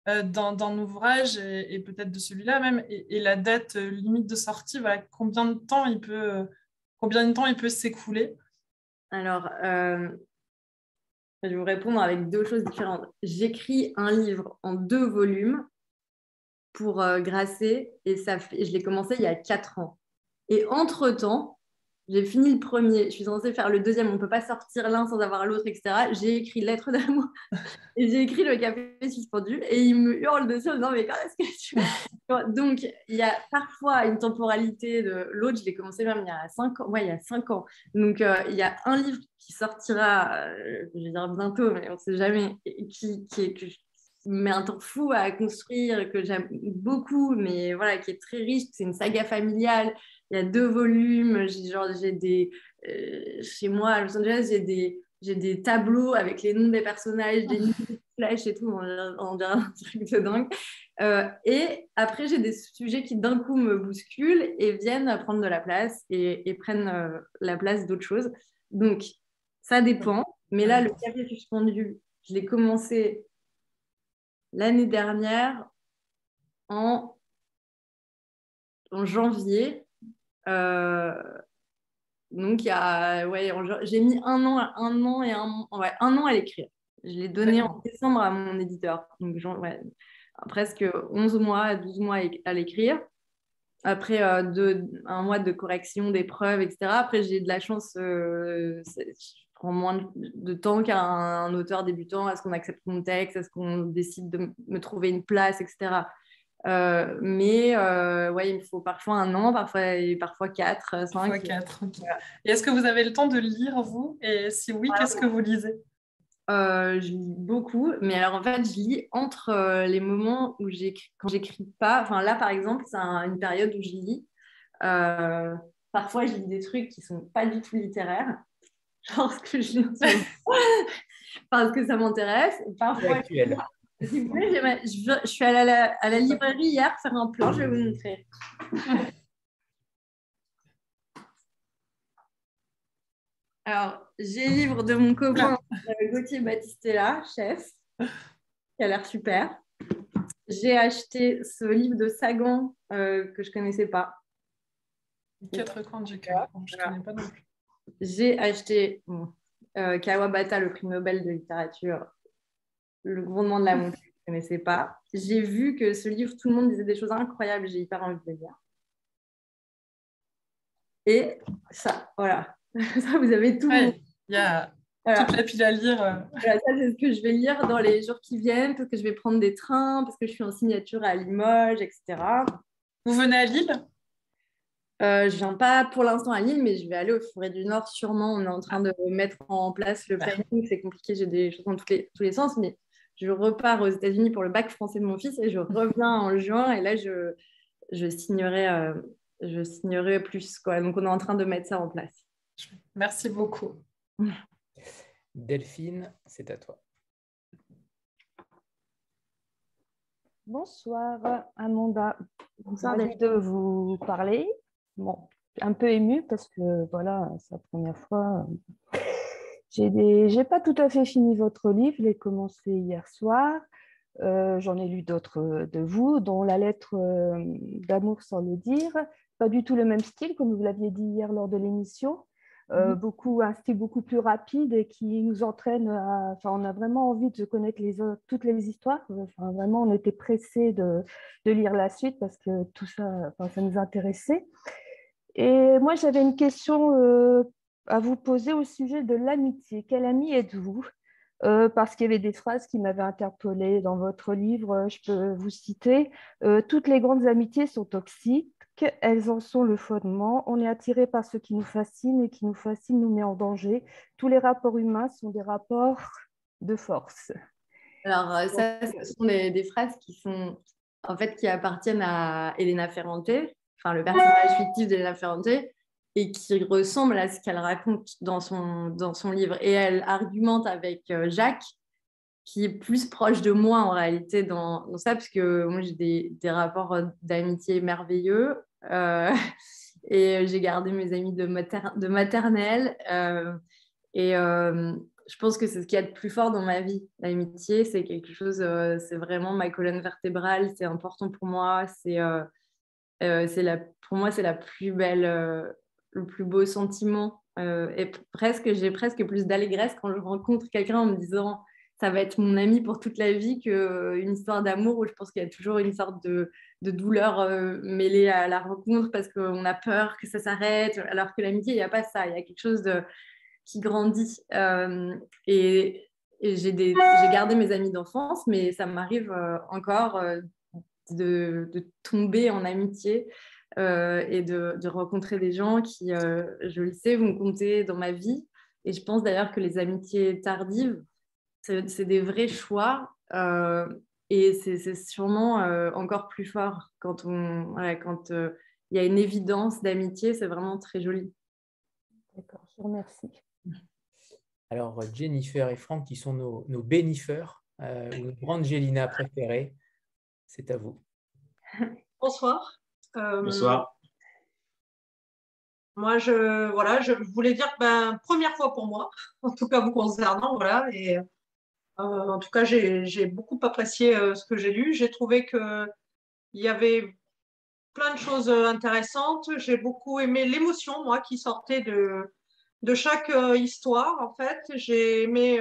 d'un ouvrage et, peut-être de celui-là même et, la date limite de sortie, voilà, combien de temps il peut, combien de temps il peut s'écouler? Alors, je vais vous répondre avec deux choses différentes. J'écris un livre en deux volumes pour euh, Grasset et ça je l'ai commencé il y a quatre ans. Et entre-temps, j'ai fini le premier, je suis censée faire le deuxième, on ne peut pas sortir l'un sans avoir l'autre, etc. J'ai écrit Lettre d'amour et j'ai écrit Le café suspendu et il me hurle dessus en disant Mais quand est-ce que tu. Donc, il y a parfois une temporalité de l'autre, je l'ai commencé même il y a cinq ans. Il y a cinq ans. Donc, euh, il y a un livre qui sortira, euh, je vais dire bientôt, mais on ne sait jamais, qui, qui est, un temps fou à construire, que j'aime beaucoup, mais voilà, qui est très riche. C'est une saga familiale il y a deux volumes. Genre, j'ai des, euh, chez moi à Los Angeles, j'ai des, j'ai des tableaux avec les noms des personnages, des flèches et tout. On, dirait un truc de dingue. Euh, et après, j'ai des sujets qui d'un coup me bousculent et viennent prendre de la place et, prennent euh, la place d'autres choses. Donc, ça dépend. Mais là, le café suspendu, je l'ai commencé l'année dernière en, en janvier euh, donc, ouais, j'ai mis un an, un an et un, ouais, un an à l'écrire. Je l'ai donné en décembre à mon éditeur. Donc, presque 11 mois, 12 mois à l'écrire. Après euh, un mois de correction, d'épreuves, etc. Après, j'ai de la chance, euh, je prends moins de, temps qu'un auteur débutant. Est-ce qu'on accepte mon texte? Est-ce qu'on décide de me trouver une place, etc. Euh, mais ouais, il me faut parfois un an, parfois, parfois quatre, cinq. Parfois quatre. Et est-ce que vous avez le temps de lire, vous? Et si oui, ah qu'est-ce que vous lisez? Euh, je lis beaucoup, mais alors en fait, je lis entre euh, les moments où j'écris, quand j'écris pas. Enfin, là, par exemple, c'est une période où je lis. Euh, parfois, je lis des trucs qui sont pas du tout littéraires, genre ce que je lis parce que ça m'intéresse. Parfois, si vous voulez, je, je, suis allée à la, à la librairie hier faire un plan, je vais vous montrer. Alors, j'ai le livre de mon copain euh, Gauthier Battistella, chef, qui a l'air super. J'ai acheté ce livre de Sagan euh, que je ne connaissais pas. Quatre coins du cœur, je ne connais pas non plus. J'ai acheté euh, Kawabata, le prix Nobel de littérature, Le grondement de la montagne, je ne connaissais pas. J'ai vu que ce livre, tout le monde disait des choses incroyables, j'ai hyper envie de le lire. Et ça, voilà, ça, vous avez tout. Il y a toute la pile à lire. Ça, c'est ce que je vais lire dans les jours qui viennent, parce que je vais prendre des trains, parce que je suis en signature à Limoges, etc. Vous venez à Lille? Euh, je viens pas pour l'instant à Lille, mais je vais aller au Forêt du Nord sûrement. On est en train de mettre en place le planning. C'est compliqué, j'ai des choses dans tous les, tous les sens, mais je repars aux États-Unis pour le bac français de mon fils et je reviens en juin. Et là, je, je, signerai, euh, je signerai plus. Quoi. Donc, on est en train de mettre ça en place. Merci beaucoup. Delphine, c'est à toi. Bonsoir, Amanda. Bonsoir, de vous parler. Bon, un peu émue parce que voilà, c'est la première fois. J'ai des... pas tout à fait fini votre livre, je l'ai commencé hier soir. Euh, j'en ai lu d'autres de vous, dont la lettre euh, d'amour sans le dire. Pas du tout le même style, comme vous l'aviez dit hier lors de l'émission. Euh, mhm. beaucoup, un style beaucoup plus rapide et qui nous entraîne à. Enfin, on a vraiment envie de connaître les, toutes les histoires. Enfin, vraiment, on était pressé de, de, lire la suite parce que tout ça, enfin, ça nous intéressait. Et moi, j'avais une question euh, à vous poser au sujet de l'amitié. Quel ami êtes-vous? Euh, parce qu'il y avait des phrases qui m'avaient interpellée dans votre livre, je peux vous citer. toutes les grandes amitiés sont toxiques, elles en sont le fondement. On est attiré par ce qui nous fascine et qui nous fascine nous met en danger. Tous les rapports humains sont des rapports de force. Alors euh, ça, ce sont des, phrases qui sont en fait qui appartiennent à Elena Ferrante, enfin le personnage fictif d'Elena Ferrante, et qui ressemble à ce qu'elle raconte dans son, dans son livre. Et elle argumente avec euh, Jacques, qui est plus proche de moi en réalité dans, ça, parce que moi j'ai des, des rapports d'amitié merveilleux euh, et j'ai gardé mes amis de, maternelle. Euh, et euh, je pense que c'est ce qu'il y a de plus fort dans ma vie. L'amitié, c'est quelque chose, c'est vraiment ma colonne vertébrale, c'est important pour moi. C'est la, pour moi, c'est la plus belle, le plus beau sentiment. et presque, j'ai presque plus d'allégresse quand je rencontre quelqu'un en me disant ça va être mon ami pour toute la vie qu'une histoire d'amour où je pense qu'il y a toujours une sorte de, de douleur euh, mêlée à la rencontre parce qu'on a peur que ça s'arrête, alors que l'amitié, il n'y a pas ça, il y a quelque chose de, qui grandit. Euh, et, j'ai gardé mes amis d'enfance, mais ça m'arrive euh, encore de, tomber en amitié et de, de, rencontrer des gens qui, je le sais, vont compter dans ma vie. Et je pense d'ailleurs que les amitiés tardives, c'est des vrais choix. Euh, et c'est sûrement euh, encore plus fort quand on quand euh, il y a une évidence d'amitié, c'est vraiment très joli. D'accord, je vous remercie. Alors Jennifer et Franck, qui sont nos, nos bénifeurs, nos grandes Gélina préférées, c'est à vous. Bonsoir. Bonsoir. Moi, je, voilà, je voulais dire que ben, première fois pour moi, en tout cas vous concernant, voilà, et euh, en tout cas, j'ai beaucoup apprécié euh, ce que j'ai lu. J'ai trouvé qu'il y avait plein de choses euh, intéressantes. J'ai beaucoup aimé l'émotion, moi, qui sortait de, de chaque histoire, en fait. J'ai aimé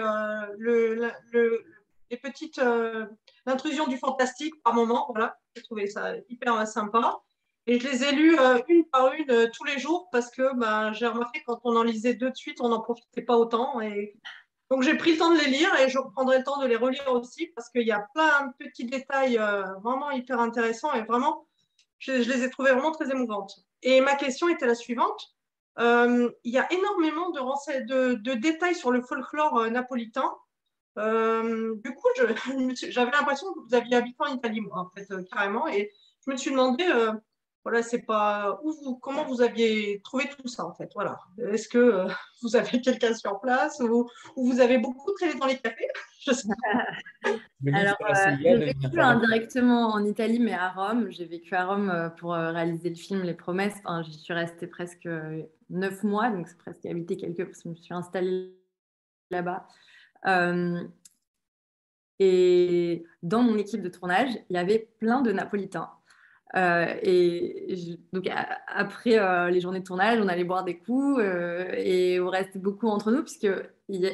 le, les petites l'intrusion du fantastique par moment. Voilà, j'ai trouvé ça hyper sympa. Et je les ai lus une par une tous les jours parce que ben, j'ai remarqué quand on en lisait deux de suite, on n'en profitait pas autant. Et donc j'ai pris le temps de les lire et je reprendrai le temps de les relire aussi parce qu'il y a plein de petits détails vraiment hyper intéressants et vraiment, je, les ai trouvés vraiment très émouvantes. Et ma question était la suivante. il y a énormément de, de, de, détails sur le folklore napolitain. du coup, j'avais l'impression que vous aviez habité en Italie, moi, en fait, carrément. Et je me suis demandé voilà, c'est pas où vous, comment vous aviez trouvé tout ça en fait. Voilà. Est-ce que euh, vous avez quelqu'un sur place ou, vous avez beaucoup traîné dans les cafés? Je sais pas. Alors, euh, j'ai vécu indirectement en Italie, mais à Rome. J'ai vécu à Rome euh, pour réaliser le film Les Promesses. Enfin, j'y suis restée presque neuf mois, donc c'est presque habité quelques parce que je me suis installée là-bas. et dans mon équipe de tournage, il y avait plein de Napolitains. Euh, et donc après euh, les journées de tournage, on allait boire des coups euh, et on restait beaucoup entre nous puisque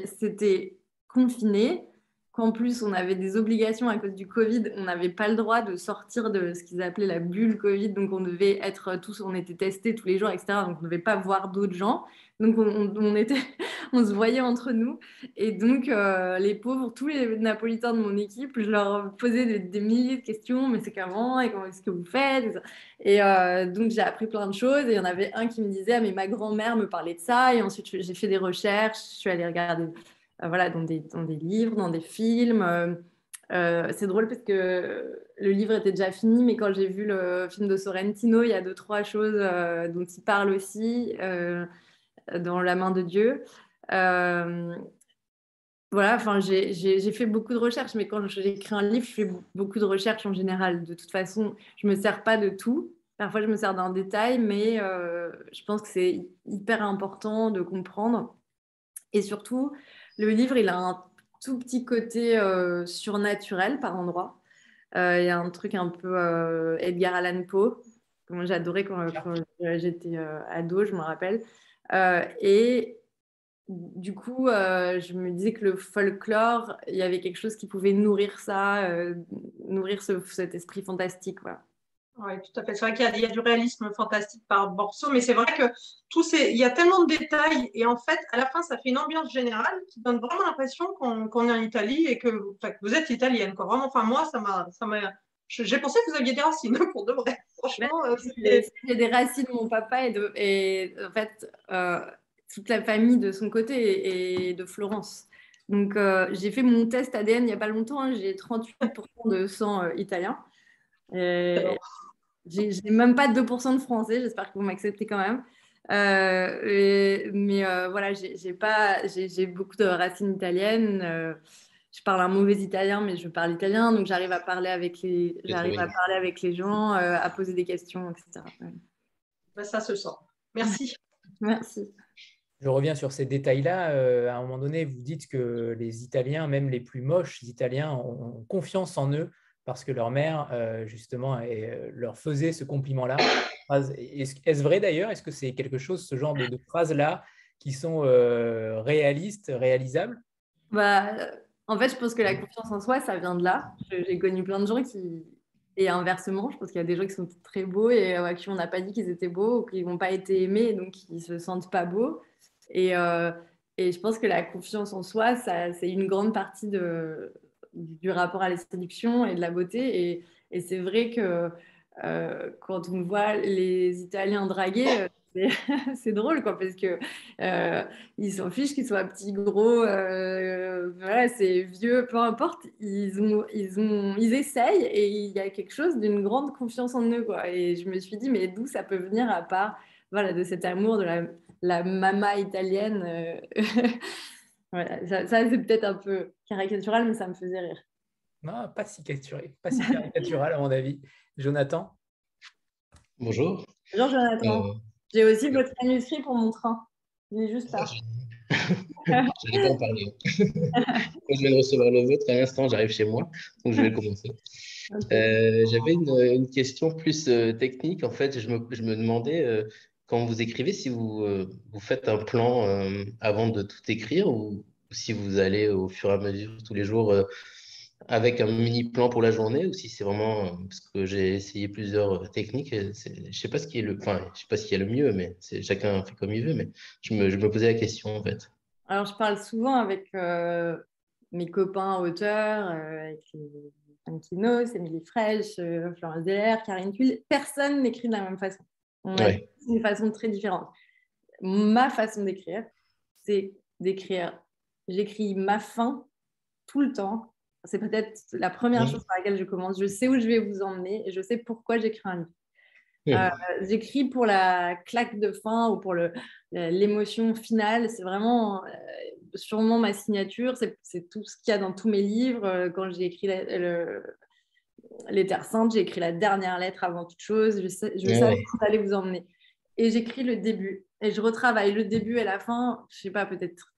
c'était confiné qu'en plus on avait des obligations à cause du Covid, on n'avait pas le droit de sortir de ce qu'ils appelaient la bulle Covid, donc on devait être tous, on était testés tous les jours, etc. Donc on ne devait pas voir d'autres gens. Donc on, se voyait entre nous. Et donc euh, les pauvres, tous les Napolitains de mon équipe, je leur posais des, milliers de questions, mais c'est qu'avant, et comment est-ce que vous faites Et euh, donc j'ai appris plein de choses. Et il y en avait un qui me disait, ah, mais ma grand-mère me parlait de ça. Et ensuite j'ai fait des recherches, je suis allée regarder voilà, dans, des, dans des livres, dans des films. Euh, c'est drôle parce que le livre était déjà fini, mais quand j'ai vu le film de Sorrentino, il y a deux, trois choses euh, dont il parle aussi dans La main de Dieu. voilà, enfin, j'ai fait beaucoup de recherches, mais quand j'écris un livre, je fais beaucoup de recherches en général. De toute façon, je ne me sers pas de tout. Parfois, je me sers d'un détail, mais je pense que c'est hyper important de comprendre. Et surtout, le livre, il a un tout petit côté euh, surnaturel par endroit. Euh, il y a un truc un peu euh, Edgar Allan Poe, que j'adorais quand, j'étais ado, je me rappelle. et du coup, je me disais que le folklore, il y avait quelque chose qui pouvait nourrir ça, nourrir cet esprit fantastique. Voilà. Oui, tout à fait. C'est vrai qu'il y, a du réalisme fantastique par morceau, mais c'est vrai que tous ces, il y a tellement de détails et en fait, à la fin, ça fait une ambiance générale qui donne vraiment l'impression qu'on est en Italie et que, vous êtes italienne. Quoi. Vraiment, enfin, moi, ça m'a, j'ai pensé que vous aviez des racines pour de vrai. Franchement, euh, j'ai des racines de mon papa et, de, et en fait, euh, toute la famille de son côté et de Florence. Donc, euh, j'ai fait mon test ADN il n'y a pas longtemps. Hein, j'ai 38% de sang italien. J'ai même pas 2% de français, j'espère que vous m'acceptez quand même. Euh, mais euh, voilà, j'ai pas, j'ai beaucoup de racines italiennes. Euh, je parle un mauvais italien, mais je parle italien, donc j'arrive à parler avec les, j'arrive à parler avec les gens, à poser des questions, etc. Bah, ça se sent. Merci. Merci. Je reviens sur ces détails-là. à un moment donné, vous dites que les Italiens, même les plus moches Italiens, ont confiance en eux parce que leur mère, euh, justement, euh, leur faisait ce compliment-là. Est-ce vrai d'ailleurs? Est-ce que c'est quelque chose, ce genre de, phrases-là, qui sont euh, réalistes, réalisables? Bah, En fait, je pense que la confiance en soi, ça vient de là. J'ai connu plein de gens qui... Et inversement, je pense qu'il y a des gens qui sont très beaux et à qui on n'a pas dit qu'ils étaient beaux ou qui n'ont pas été aimés, donc qui ne se sentent pas beaux. Et je pense que la confiance en soi, c'est une grande partie de, du rapport à la séduction et de la beauté. Et, c'est vrai que euh, quand on voit les Italiens draguer, euh, c'est drôle quoi parce que euh, ils s'en fichent qu'ils soient petits gros voilà c'est vieux peu importe ils ont ils ont ils essayent et il y a quelque chose d'une grande confiance en eux quoi et je me suis dit mais d'où ça peut venir à part voilà de cet amour de la, la mama italienne Voilà, ça, c'est peut-être un peu caricatural, mais ça me faisait rire. Non, pas si caricatural, pas si caricatural à mon avis. Jonathan? Bonjour. Bonjour Jonathan. Euh, J'ai aussi votre manuscrit pour mon train. Il est juste là. je n'ai pas en parler. je viens de recevoir le vôtre à l'instant, j'arrive chez moi, donc je vais commencer. Euh, j'avais une, question plus euh, technique. En fait, je me, je me demandais quand vous écrivez, si vous, euh, vous faites un plan euh, avant de tout écrire ou, si vous allez au fur et à mesure tous les jours avec un mini plan pour la journée ou si c'est vraiment parce que j'ai essayé plusieurs techniques. Je sais pas ce qui est le, enfin, je sais pas ce qui est le mieux, mais chacun fait comme il veut. Mais je me, posais la question en fait. Alors je parle souvent avec euh, mes copains auteurs, euh, avec Anne Kinos, Émilie Fraîche, euh, Florence Deller, Karine Tuile. Personne n'écrit de la même façon. On a une façon très différente. Ma façon d'écrire, c'est d'écrire. J'écris ma fin tout le temps c'est peut-être la première chose par laquelle je commence. Je sais où je vais vous emmener et je sais pourquoi j'écris un livre. Euh, j'écris pour la claque de fin ou pour l'émotion finale. C'est vraiment euh, sûrement ma signature. C'est tout ce qu'il y a dans tous mes livres. Euh, quand j'ai écrit Les Terres Saintes, j'ai écrit la dernière lettre avant toute chose. Je, sais, je savais où j'allais vous emmener. Et j'écris le début. Et je retravaille le début et la fin, je sais pas, peut-être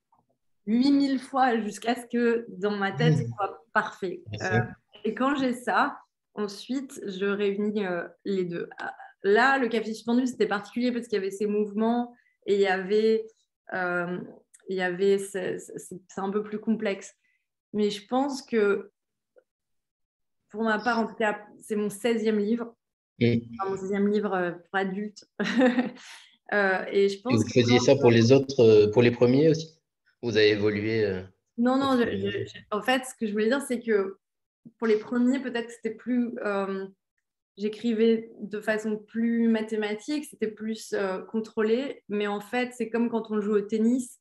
8000 fois jusqu'à ce que dans ma tête, ce soit parfait. Euh, et quand j'ai ça, ensuite, je réunis euh, les deux. Ah, là, le café suspendu, c'était particulier parce qu'il y avait ces mouvements et il y avait, euh, il y avait c'est un peu plus complexe. Mais je pense que, pour ma part, en tout cas, c'est mon 16e livre. mon 16e livre pour adultes. et je pense vous faisiez ça pour les autres, pour les premiers aussi? Vous avez évolué euh, Non, non, en fait, ce que je voulais dire, c'est que pour les premiers, peut-être que c'était plus. Euh, j'écrivais de façon plus mathématique, c'était plus euh, contrôlé, mais en fait, c'est comme quand on joue au tennis.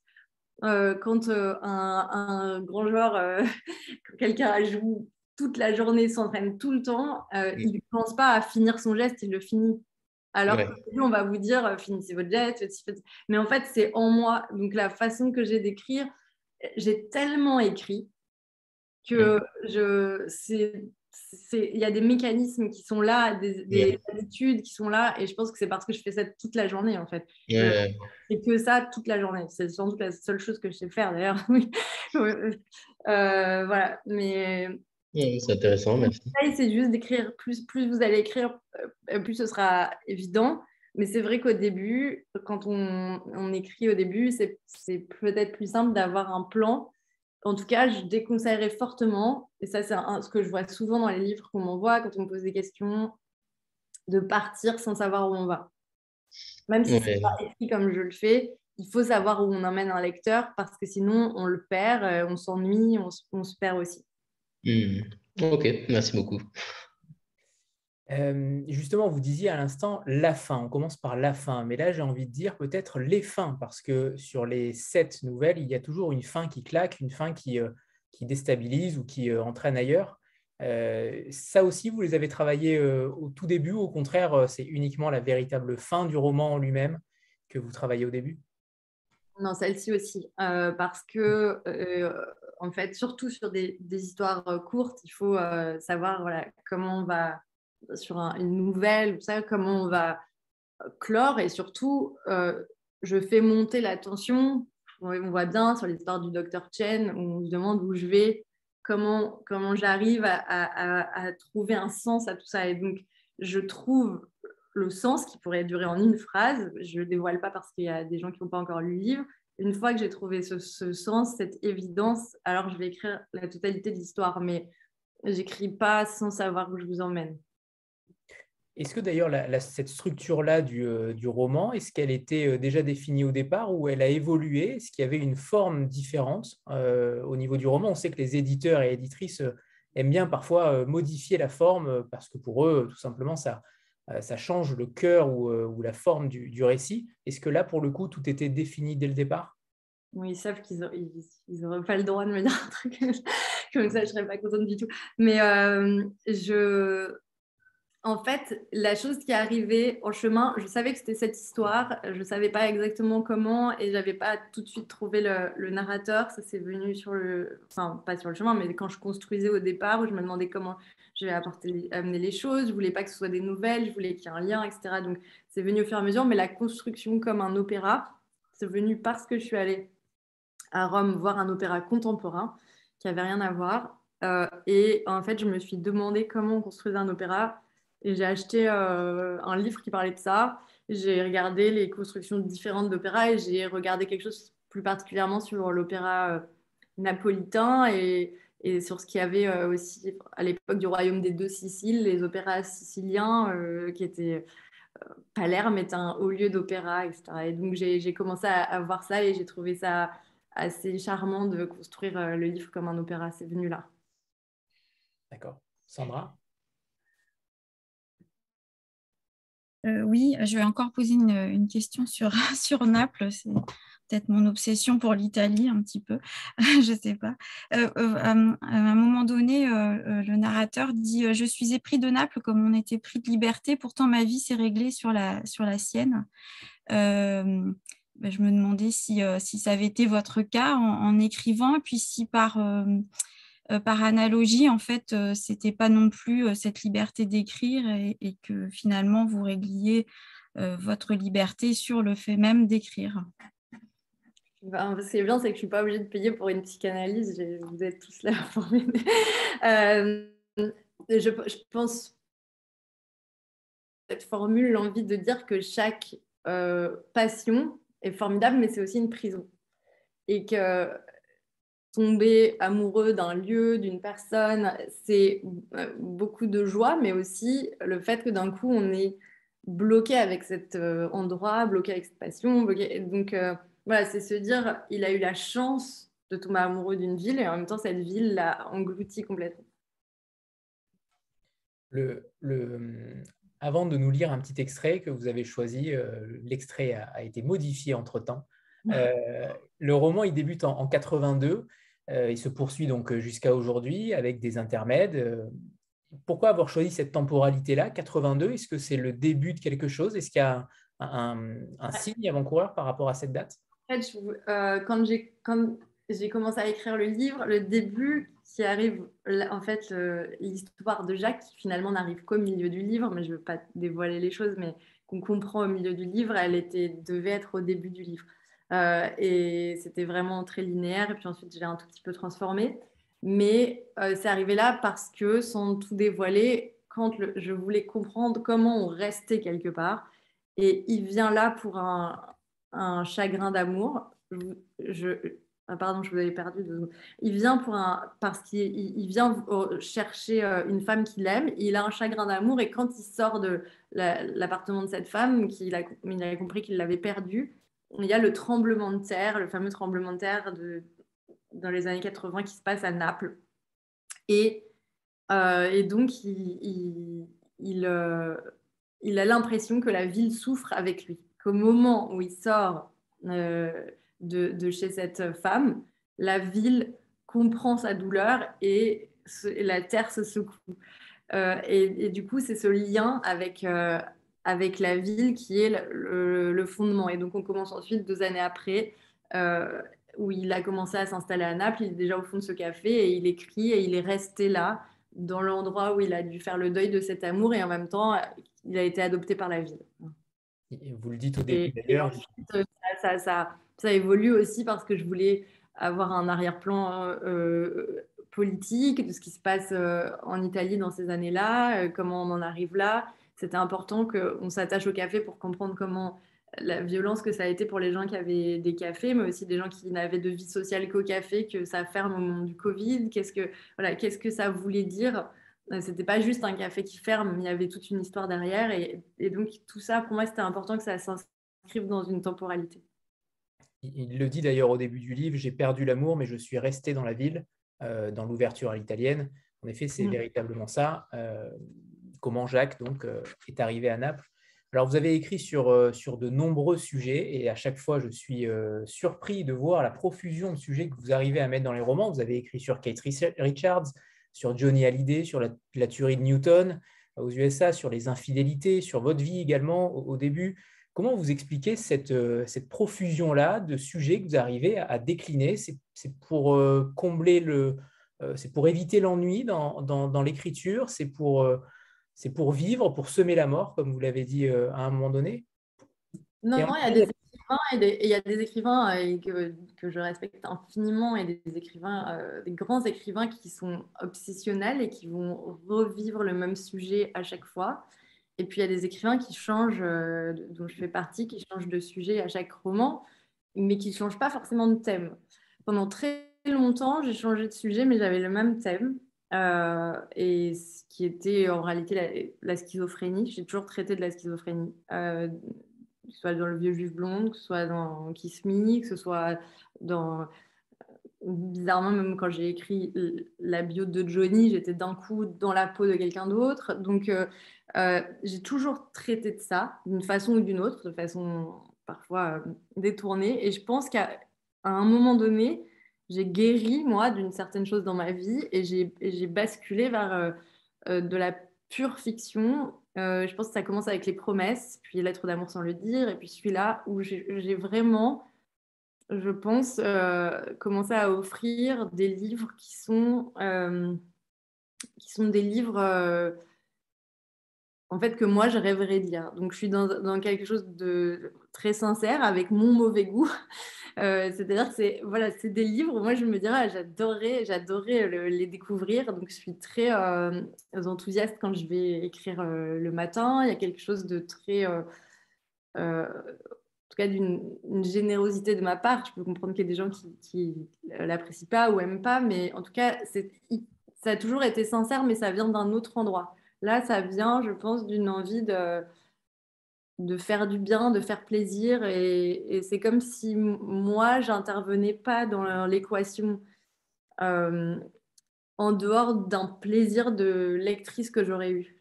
quand un, grand joueur, quelqu'un joue toute la journée, s'entraîne tout le temps, il ne pense pas à finir son geste, il le finit. Alors on va vous dire, euh, finissez votre jet, mais en fait, c'est en moi. Donc, la façon que j'ai d'écrire, j'ai tellement écrit que je, c'est, il y a des mécanismes qui sont là, des, habitudes qui sont là, et je pense que c'est parce que je fais ça toute la journée, en fait. Et que ça toute la journée. C'est sans doute la seule chose que je sais faire, d'ailleurs. Euh, voilà, mais c'est intéressant, merci. C'est juste d'écrire, plus, plus vous allez écrire, euh, plus ce sera évident. Mais c'est vrai qu'au début, quand on, on, écrit au début, c'est peut-être plus simple d'avoir un plan. En tout cas, je déconseillerais fortement, et ça c'est ce que je vois souvent dans les livres qu'on m'envoie quand on me pose des questions, de partir sans savoir où on va. Même si c'est pas écrit comme je le fais, il faut savoir où on emmène un lecteur parce que sinon on le perd, euh, on s'ennuie, on, on se perd aussi. Hmm. Ok, merci beaucoup. Euh, justement, vous disiez à l'instant la fin. On commence par la fin, mais là j'ai envie de dire peut-être les fins, parce que sur les sept nouvelles, il y a toujours une fin qui claque, une fin qui, euh, qui déstabilise ou qui euh, entraîne ailleurs. ça aussi, vous les avez travaillées au tout début, au contraire, c'est uniquement la véritable fin du roman en lui-même que vous travaillez au début? Non, celle-ci aussi, parce que en fait, surtout sur des, histoires euh, courtes, il faut euh, savoir voilà, comment on va, sur une nouvelle, ça, comment on va euh, clore et surtout, je fais monter la tension. On voit bien sur l'histoire du docteur Chen, où on se demande où je vais, comment, comment j'arrive à, trouver un sens à tout ça. Et donc, je trouve le sens qui pourrait durer en une phrase. Je ne le dévoile pas parce qu'il y a des gens qui n'ont pas encore lu le livre, une fois que j'ai trouvé ce, sens, cette évidence, alors je vais écrire la totalité de l'histoire, mais j'écris pas sans savoir où je vous emmène. Est-ce que d'ailleurs cette structure-là du, euh, roman, est-ce qu'elle était euh, déjà définie au départ ou elle a évolué? Est-ce qu'il y avait une forme différente euh, au niveau du roman? On sait que les éditeurs et éditrices aiment bien parfois modifier la forme parce que pour eux, tout simplement, ça, ça change le cœur ou, euh, la forme du, récit. Est-ce que là, pour le coup, tout était défini dès le départ? Oui, ils savent qu'ils n'auraient pas le droit de me dire un truc comme ça, je ne serais pas contente du tout. Mais euh, je, en fait, la chose qui est arrivée en chemin, je savais que c'était cette histoire, je ne savais pas exactement comment et je n'avais pas tout de suite trouvé le, narrateur. Ça s'est venu sur le, enfin pas sur le chemin, mais quand je construisais au départ, où je me demandais comment je vais apporter, amener les choses. Je voulais pas que ce soit des nouvelles, je voulais qu'il y ait un lien, etc. Donc c'est venu au fur et à mesure, mais la construction comme un opéra, c'est venu parce que je suis allée à Rome voir un opéra contemporain qui avait rien à voir. Euh, et en fait, je me suis demandé comment on construisait un opéra et j'ai acheté euh, un livre qui parlait de ça. J'ai regardé les constructions différentes d'opéra et j'ai regardé quelque chose plus particulièrement sur l'opéra euh, napolitain. Et sur ce qu'il y avait aussi à l'époque du royaume des deux Siciles, les opéras siciliens qui étaient Palerme est un haut lieu d'opéra, etc. Et donc j'ai commencé à, voir ça et j'ai trouvé ça assez charmant de construire le livre comme un opéra. C'est venu là. D'accord. Sandra? Oui, je vais encore poser une, une question sur, sur Naples. Peut-être mon obsession pour l'Italie un petit peu, je ne sais pas. Euh, euh, à un moment donné, euh, le narrateur dit Je suis épris de Naples comme on était pris de liberté, pourtant ma vie s'est réglée sur la, sur la sienne. Ben, je me demandais si, si, ça avait été votre cas en, écrivant, et puis si par, par analogie, en fait, ce n'était pas non plus cette liberté d'écrire et, et, que finalement vous régliez votre liberté sur le fait même d'écrire. Ce qui est bien, c'est que je ne suis pas obligée de payer pour une psychanalyse. Vous êtes tous là pour. Euh, je, je, pense cette formule l'envie de dire que chaque euh, passion est formidable, mais c'est aussi une prison. Et que tomber amoureux d'un lieu, d'une personne, c'est euh, beaucoup de joie, mais aussi le fait que d'un coup, on est bloqué avec cet endroit, bloqué avec cette passion. Donc, voilà, c'est se dire, il a eu la chance de tomber amoureux d'une ville et en même temps, cette ville l'a englouti complètement. Le, avant de nous lire un petit extrait que vous avez choisi, euh, l'extrait a, été modifié entre-temps. Euh, le roman, il débute en, 82, euh, il se poursuit donc jusqu'à aujourd'hui avec des intermèdes. pourquoi avoir choisi cette temporalité-là, 82 Est-ce que c'est le début de quelque chose? Est-ce qu'il y a un, un signe avant-coureur par rapport à cette date? Fait, euh, quand j'ai j'ai commencé à écrire le livre, le début qui arrive, en fait, l'histoire de Jacques, qui finalement n'arrive qu'au milieu du livre, mais je ne veux pas dévoiler les choses, mais qu'on comprend au milieu du livre, elle était, devait être au début du livre. Euh, et c'était vraiment très linéaire, et puis ensuite, je l'ai un tout petit peu transformé. Mais euh, c'est arrivé là parce que, sans tout dévoiler, quand je voulais comprendre comment on restait quelque part, et il vient là pour un, un chagrin d'amour. Je, ah, pardon, je vous avais perdu. Il vient pour un, parce qu'il vient chercher euh, une femme qu'il aime. Il a un chagrin d'amour et quand il sort de l'appartement de cette femme, qu'il a, il a compris qu'il l'avait perdue, il y a le tremblement de terre, le fameux tremblement de terre de, dans les années 80 qui se passe à Naples. Et, euh, et donc, il, il, euh, il a l'impression que la ville souffre avec lui qu'au moment où il sort euh, de, chez cette femme, la ville comprend sa douleur et, la terre se secoue. Euh, et, du coup, c'est ce lien avec, euh, avec la ville qui est le, fondement. Et donc, on commence ensuite, deux années après, où il a commencé à s'installer à Naples. Il est déjà au fond de ce café et il écrit et il est resté là, dans l'endroit où il a dû faire le deuil de cet amour et en même temps, il a été adopté par la ville. Vous le dites au début d'ailleurs. Euh, ça, ça, ça, évolue aussi parce que je voulais avoir un arrière-plan euh, politique de ce qui se passe euh, en Italie dans ces années-là, comment on en arrive là. C'était important qu'on s'attache au café pour comprendre comment la violence que ça a été pour les gens qui avaient des cafés, mais aussi des gens qui n'avaient de vie sociale qu'au café, que ça ferme au moment du Covid. Qu'est-ce que, voilà, qu'est-ce que ça voulait dire euh, c'était pas juste un café qui ferme, il y avait toute une histoire derrière. Et, donc, tout ça, pour moi, c'était important que ça s'inscrive dans une temporalité. Il le dit d'ailleurs au début du livre, j'ai perdu l'amour, mais je suis resté dans la ville, euh, dans l'ouverture à l'italienne. En effet, c'est mm. véritablement ça. Euh, comment Jacques donc est arrivé à Naples. Alors, vous avez écrit sur, sur de nombreux sujets et à chaque fois, je suis surpris de voir la profusion de sujets que vous arrivez à mettre dans les romans. Vous avez écrit sur Kate Richards, sur Johnny Hallyday, sur la, tuerie de Newton aux USA, sur les infidélités, sur votre vie également au, début. Comment vous expliquez cette, euh, cette profusion-là de sujets que vous arrivez à, décliner? C'est pour euh, combler le, euh, c'est pour éviter l'ennui dans, dans, l'écriture, c'est pour, c'est pour vivre, pour semer la mort, comme vous l'avez dit à un moment donné? Non, non, il y a des il y a des écrivains euh, que, je respecte infiniment et des écrivains, euh, des grands écrivains qui sont obsessionnels et qui vont revivre le même sujet à chaque fois. Et puis il y a des écrivains qui changent, euh, dont je fais partie, qui changent de sujet à chaque roman, mais qui ne changent pas forcément de thème. Pendant très longtemps, j'ai changé de sujet, mais j'avais le même thème. Et ce qui était en réalité la, schizophrénie. J'ai toujours traité de la schizophrénie, que ce soit dans Le Vieux Juif Blonde, que ce soit dans Kiss Me, que ce soit dans. Bizarrement, même quand j'ai écrit la bio de Johnny, j'étais d'un coup dans la peau de quelqu'un d'autre. Donc, euh, j'ai toujours traité de ça, d'une façon ou d'une autre, de façon parfois détournée. Et je pense qu'à un moment donné, j'ai guéri, moi, d'une certaine chose dans ma vie et j'ai basculé vers euh, euh, de la pure fiction. Euh, je pense que ça commence avec les promesses, puis Lettre d'amour sans le dire, et puis celui-là où j'ai vraiment, je pense, commencé à offrir des livres qui sont, qui sont des livres en fait que moi je rêverais de lire. Donc je suis dans, dans quelque chose de très sincère avec mon mauvais goût. Euh, c'est-à-dire que c'est voilà, des livres. Moi, je me dirais, ah, j'adorais, les découvrir. Donc, je suis très euh, enthousiaste quand je vais écrire euh, le matin. Il y a quelque chose de très, en tout cas, d'une générosité de ma part. Je peux comprendre qu'il y a des gens qui, qui l'apprécient pas ou aiment pas, mais en tout cas, ça a toujours été sincère, mais ça vient d'un autre endroit. Là, ça vient, je pense, d'une envie de de faire du bien, de faire plaisir. Et, c'est comme si moi, j'intervenais pas dans l'équation euh, en dehors d'un plaisir de lectrice que j'aurais eu.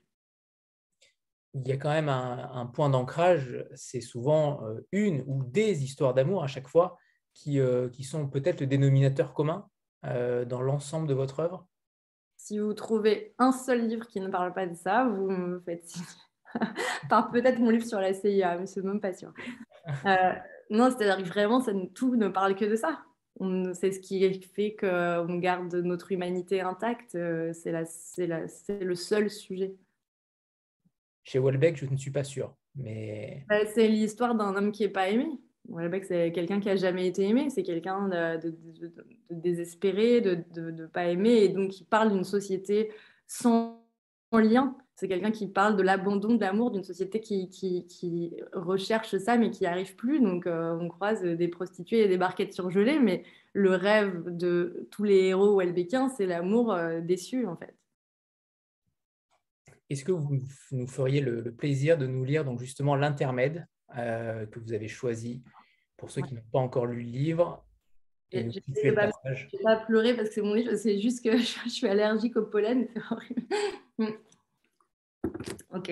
Il y a quand même un, point d'ancrage, c'est souvent euh, une ou des histoires d'amour à chaque fois qui, euh, qui sont peut-être le dénominateur commun dans l'ensemble de votre œuvre? Si vous trouvez un seul livre qui ne parle pas de ça, vous me faites signe. par peut-être mon livre sur la CIA, mais c'est même pas sûr. Euh, non, c'est-à-dire que vraiment, ça, tout ne parle que de ça. C'est ce qui fait qu'on garde notre humanité intacte. Euh, c'est le seul sujet. Chez Welbeck, je ne suis pas sûr. Mais... Bah, c'est l'histoire d'un homme qui n'est pas aimé. Welbeck, c'est quelqu'un qui a jamais été aimé. C'est quelqu'un de, de, désespéré, de ne pas aimé. Et donc, il parle d'une société sans lien. C'est quelqu'un qui parle de l'abandon de l'amour d'une société qui, qui, recherche ça, mais qui n'y arrive plus. Donc, euh, on croise des prostituées et des barquettes surgelées, mais le rêve de tous les héros welbeckiens, c'est l'amour euh, déçu, en fait. Est-ce que vous nous feriez le, plaisir de nous lire donc justement l'intermède euh, que vous avez choisi pour ceux qui n'ont pas encore lu le livre je ne vais pas, pleurer parce que c'est mon livre, c'est juste que je, suis allergique au pollen, c'est horrible. Mm. Ok.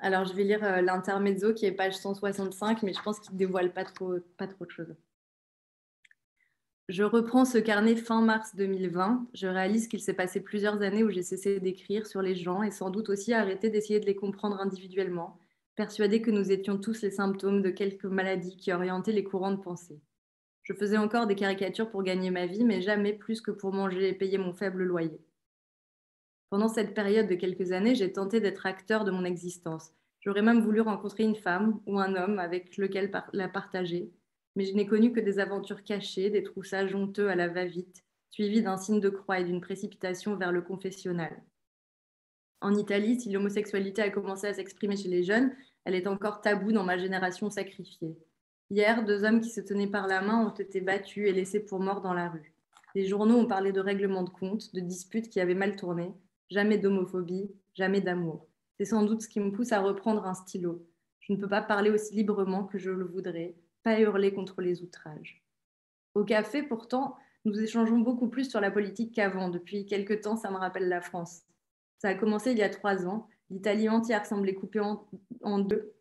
Alors, je vais lire euh, l'intermezzo qui est page 165, mais je pense qu'il ne dévoile pas trop, pas trop de choses. Je reprends ce carnet fin mars 2020. Je réalise qu'il s'est passé plusieurs années où j'ai cessé d'écrire sur les gens et sans doute aussi arrêté d'essayer de les comprendre individuellement, persuadé que nous étions tous les symptômes de quelques maladies qui orientaient les courants de pensée. Je faisais encore des caricatures pour gagner ma vie, mais jamais plus que pour manger et payer mon faible loyer. Pendant cette période de quelques années, j'ai tenté d'être acteur de mon existence. J'aurais même voulu rencontrer une femme ou un homme avec lequel la partager, mais je n'ai connu que des aventures cachées, des troussages honteux à la va-vite, suivis d'un signe de croix et d'une précipitation vers le confessionnal. En Italie, si l'homosexualité a commencé à s'exprimer chez les jeunes, elle est encore taboue dans ma génération sacrifiée. Hier, deux hommes qui se tenaient par la main ont été battus et laissés pour morts dans la rue. Les journaux ont parlé de règlements de compte, de disputes qui avaient mal tourné, jamais d'homophobie, jamais d'amour. C'est sans doute ce qui me pousse à reprendre un stylo. Je ne peux pas parler aussi librement que je le voudrais, pas hurler contre les outrages. Au café, pourtant, nous échangeons beaucoup plus sur la politique qu'avant. Depuis quelque temps, ça me rappelle la France. Ça a commencé il y a trois ans. L'Italie entière semblait coupée en, deux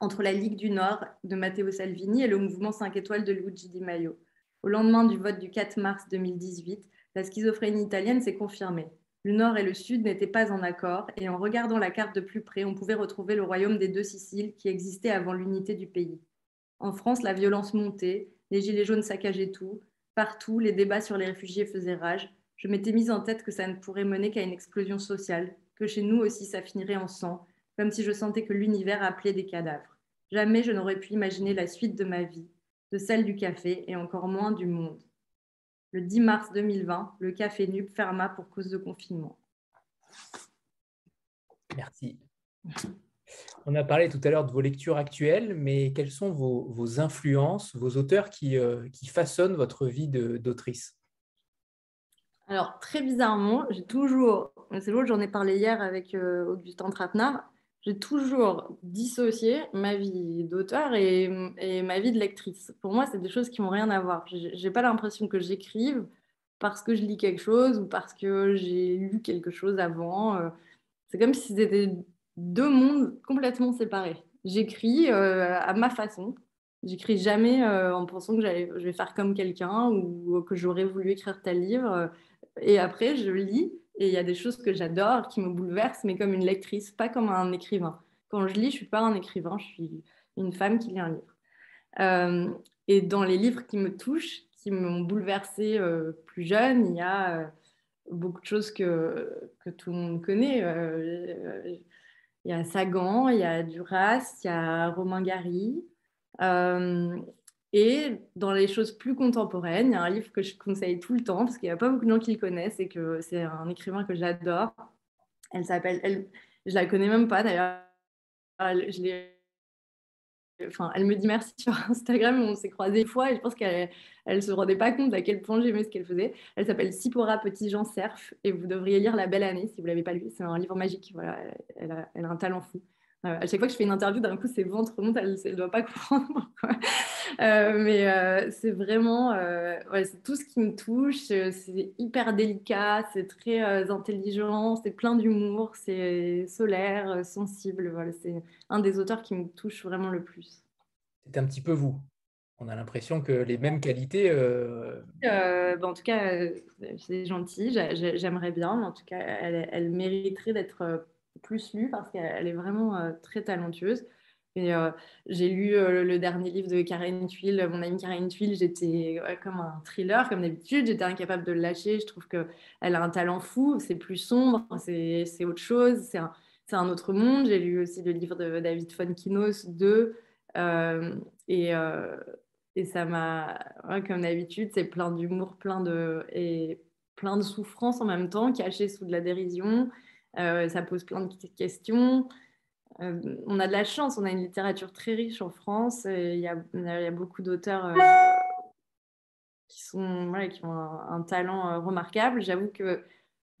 entre la Ligue du Nord de Matteo Salvini et le mouvement 5 étoiles de Luigi Di Maio. Au lendemain du vote du 4 mars 2018, la schizophrénie italienne s'est confirmée. Le nord et le sud n'étaient pas en accord, et en regardant la carte de plus près, on pouvait retrouver le royaume des deux Siciles qui existait avant l'unité du pays. En France, la violence montait, les gilets jaunes saccageaient tout, partout, les débats sur les réfugiés faisaient rage. Je m'étais mise en tête que ça ne pourrait mener qu'à une explosion sociale, que chez nous aussi ça finirait en sang, comme si je sentais que l'univers appelait des cadavres. Jamais je n'aurais pu imaginer la suite de ma vie, de celle du café et encore moins du monde. Le 10 mars 2020, le café NUP ferma pour cause de confinement. Merci. On a parlé tout à l'heure de vos lectures actuelles, mais quelles sont vos, influences, vos auteurs qui, euh, qui façonnent votre vie d'autrice? Alors, très bizarrement, j'ai toujours, c'est l'autre, j'en ai parlé hier avec euh, Augustin Trapenard, j'ai toujours dissocié ma vie d'auteur et, ma vie de lectrice. Pour moi, c'est des choses qui n'ont rien à voir. J'ai pas l'impression que j'écrive parce que je lis quelque chose ou parce que j'ai lu quelque chose avant. Euh. C'est comme si c'était deux mondes complètement séparés. J'écris euh, à ma façon. J'écris jamais euh, en pensant que je vais faire comme quelqu'un ou que j'aurais voulu écrire tel livre. Et après, je lis et il y a des choses que j'adore, qui me bouleversent, mais comme une lectrice, pas comme un écrivain. Quand je lis, je suis pas un écrivain, je suis une femme qui lit un livre. Euh, et dans les livres qui me touchent, qui m'ont bouleversée plus jeune, il y a beaucoup de choses que, que tout le monde connaît il y a Sagan, il y a Duras, il y a Romain Gary. Et dans les choses plus contemporaines, il y a un livre que je conseille tout le temps parce qu'il n'y a pas beaucoup de gens qui le connaissent et que c'est un écrivain que j'adore. Elle s'appelle, elle, je la connais même pas d'ailleurs. Enfin, elle me dit merci sur Instagram, on s'est croisés une fois et je pense qu'elle ne se rendait pas compte à quel point j'aimais ce qu'elle faisait. Elle s'appelle Sipora Petit Jean Cerf et vous devriez lire La Belle Année si vous ne l'avez pas lu. C'est un livre magique, elle a, elle a un talent fou. Euh, à chaque fois que je fais une interview, d'un coup, ses ventres remontent, elle ne doit pas comprendre pourquoi. Euh, mais euh, c'est vraiment ouais, c'est tout ce qui me touche. C'est hyper délicat, c'est très intelligent, c'est plein d'humour, c'est solaire, sensible. Voilà, c'est un des auteurs qui me touche vraiment le plus. C'est un petit peu vous. On a l'impression que les mêmes qualités. Ben, en tout cas, c'est gentil, j'aimerais bien, mais en tout cas, elle, elle mériterait d'être plus lu parce qu'elle est vraiment euh, très talentueuse. Et euh, j'ai lu euh, le dernier livre de Karen Tuile, mon amie Karen Tuile, j'étais comme un thriller, comme d'habitude, j'étais incapable de le lâcher. Je trouve qu'elle a un talent fou, c'est plus sombre, c'est autre chose, c'est un, un, autre monde. J'ai lu aussi le livre de David Fonkinos, 2, et, et ça m'a, comme d'habitude, c'est plein d'humour, plein de, et plein de souffrance en même temps, caché sous de la dérision. Euh, ça pose plein de questions. Euh, on a de la chance, on a une littérature très riche en France. Il y, a, beaucoup d'auteurs euh, qui, sont, qui ont un, talent remarquable. J'avoue que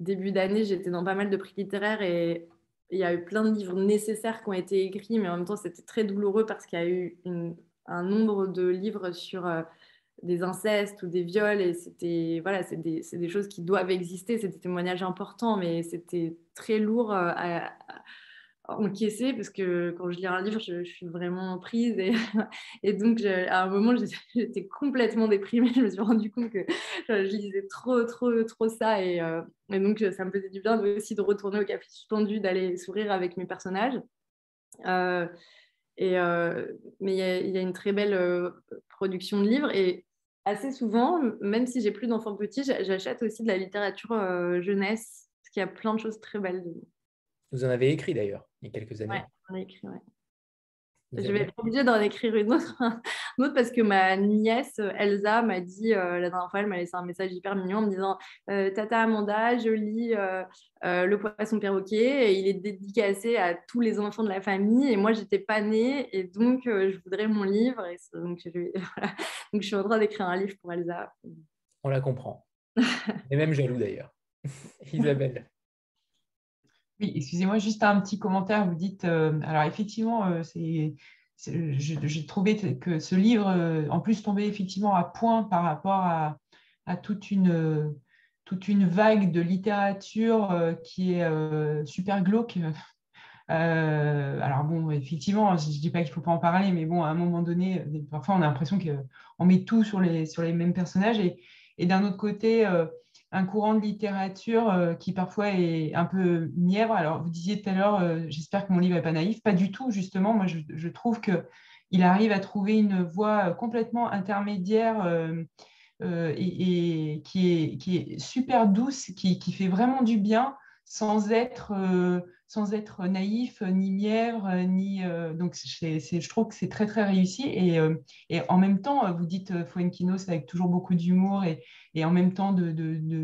début d'année, j'étais dans pas mal de prix littéraires et il y a eu plein de livres nécessaires qui ont été écrits, mais en même temps, c'était très douloureux parce qu'il y a eu un nombre de livres sur des incestes ou des viols et c'était voilà c'est des, des, choses qui doivent exister c'est des témoignages importants mais c'était très lourd euh, à, encaisser parce que quand je lis un livre je, suis vraiment prise et, et donc à un moment j'étais complètement déprimée. Je me suis rendu compte que je, lisais trop trop trop ça et, euh, et, donc ça me faisait du bien aussi de retourner au café suspendu d'aller sourire avec mes personnages. Euh, et, mais il y, y, a une très belle production de livres et assez souvent, même si j'ai plus d'enfants petits, j'achète aussi de la littérature euh, jeunesse, parce qu'il y a plein de choses très belles. Vous en avez écrit d'ailleurs, il y a quelques années. Oui, j'en ai écrit, oui. Je vais être obligée d'en écrire une autre, autre, parce que ma nièce Elsa m'a dit, euh, la dernière fois, elle m'a laissé un message hyper mignon en me disant euh, Tata Amanda, je lis Le Poisson Perroquet et il est dédicacé à tous les enfants de la famille. Et moi, j'étais pas née et donc je voudrais mon livre. Et donc, je, donc, je suis en train d'écrire un livre pour Elsa. On la comprend. et même jaloux d'ailleurs. Isabelle. Excusez-moi, juste un petit commentaire. Vous dites, euh, alors effectivement, euh, c'est, j'ai trouvé que ce livre, euh, en plus, tombait effectivement à point par rapport à, toute, une, vague de littérature qui est super glauque. alors bon, effectivement, je ne dis pas qu'il ne faut pas en parler, mais bon, à un moment donné, parfois on a l'impression qu'on met tout sur les, mêmes personnages. Et d'un autre côté, un courant de littérature euh, qui parfois est un peu mièvre. Alors, vous disiez tout à l'heure, euh, j'espère que mon livre n'est pas naïf. Pas du tout, justement. Moi, je, trouve qu'il arrive à trouver une voie euh, complètement intermédiaire et, qui, est, super douce, qui, fait vraiment du bien sans être, sans être naïf, ni mièvre, ni. Euh, donc, je trouve que c'est très, très réussi. Et, euh, en même temps, vous dites Fuenquinos avec toujours beaucoup d'humour et, en même temps de,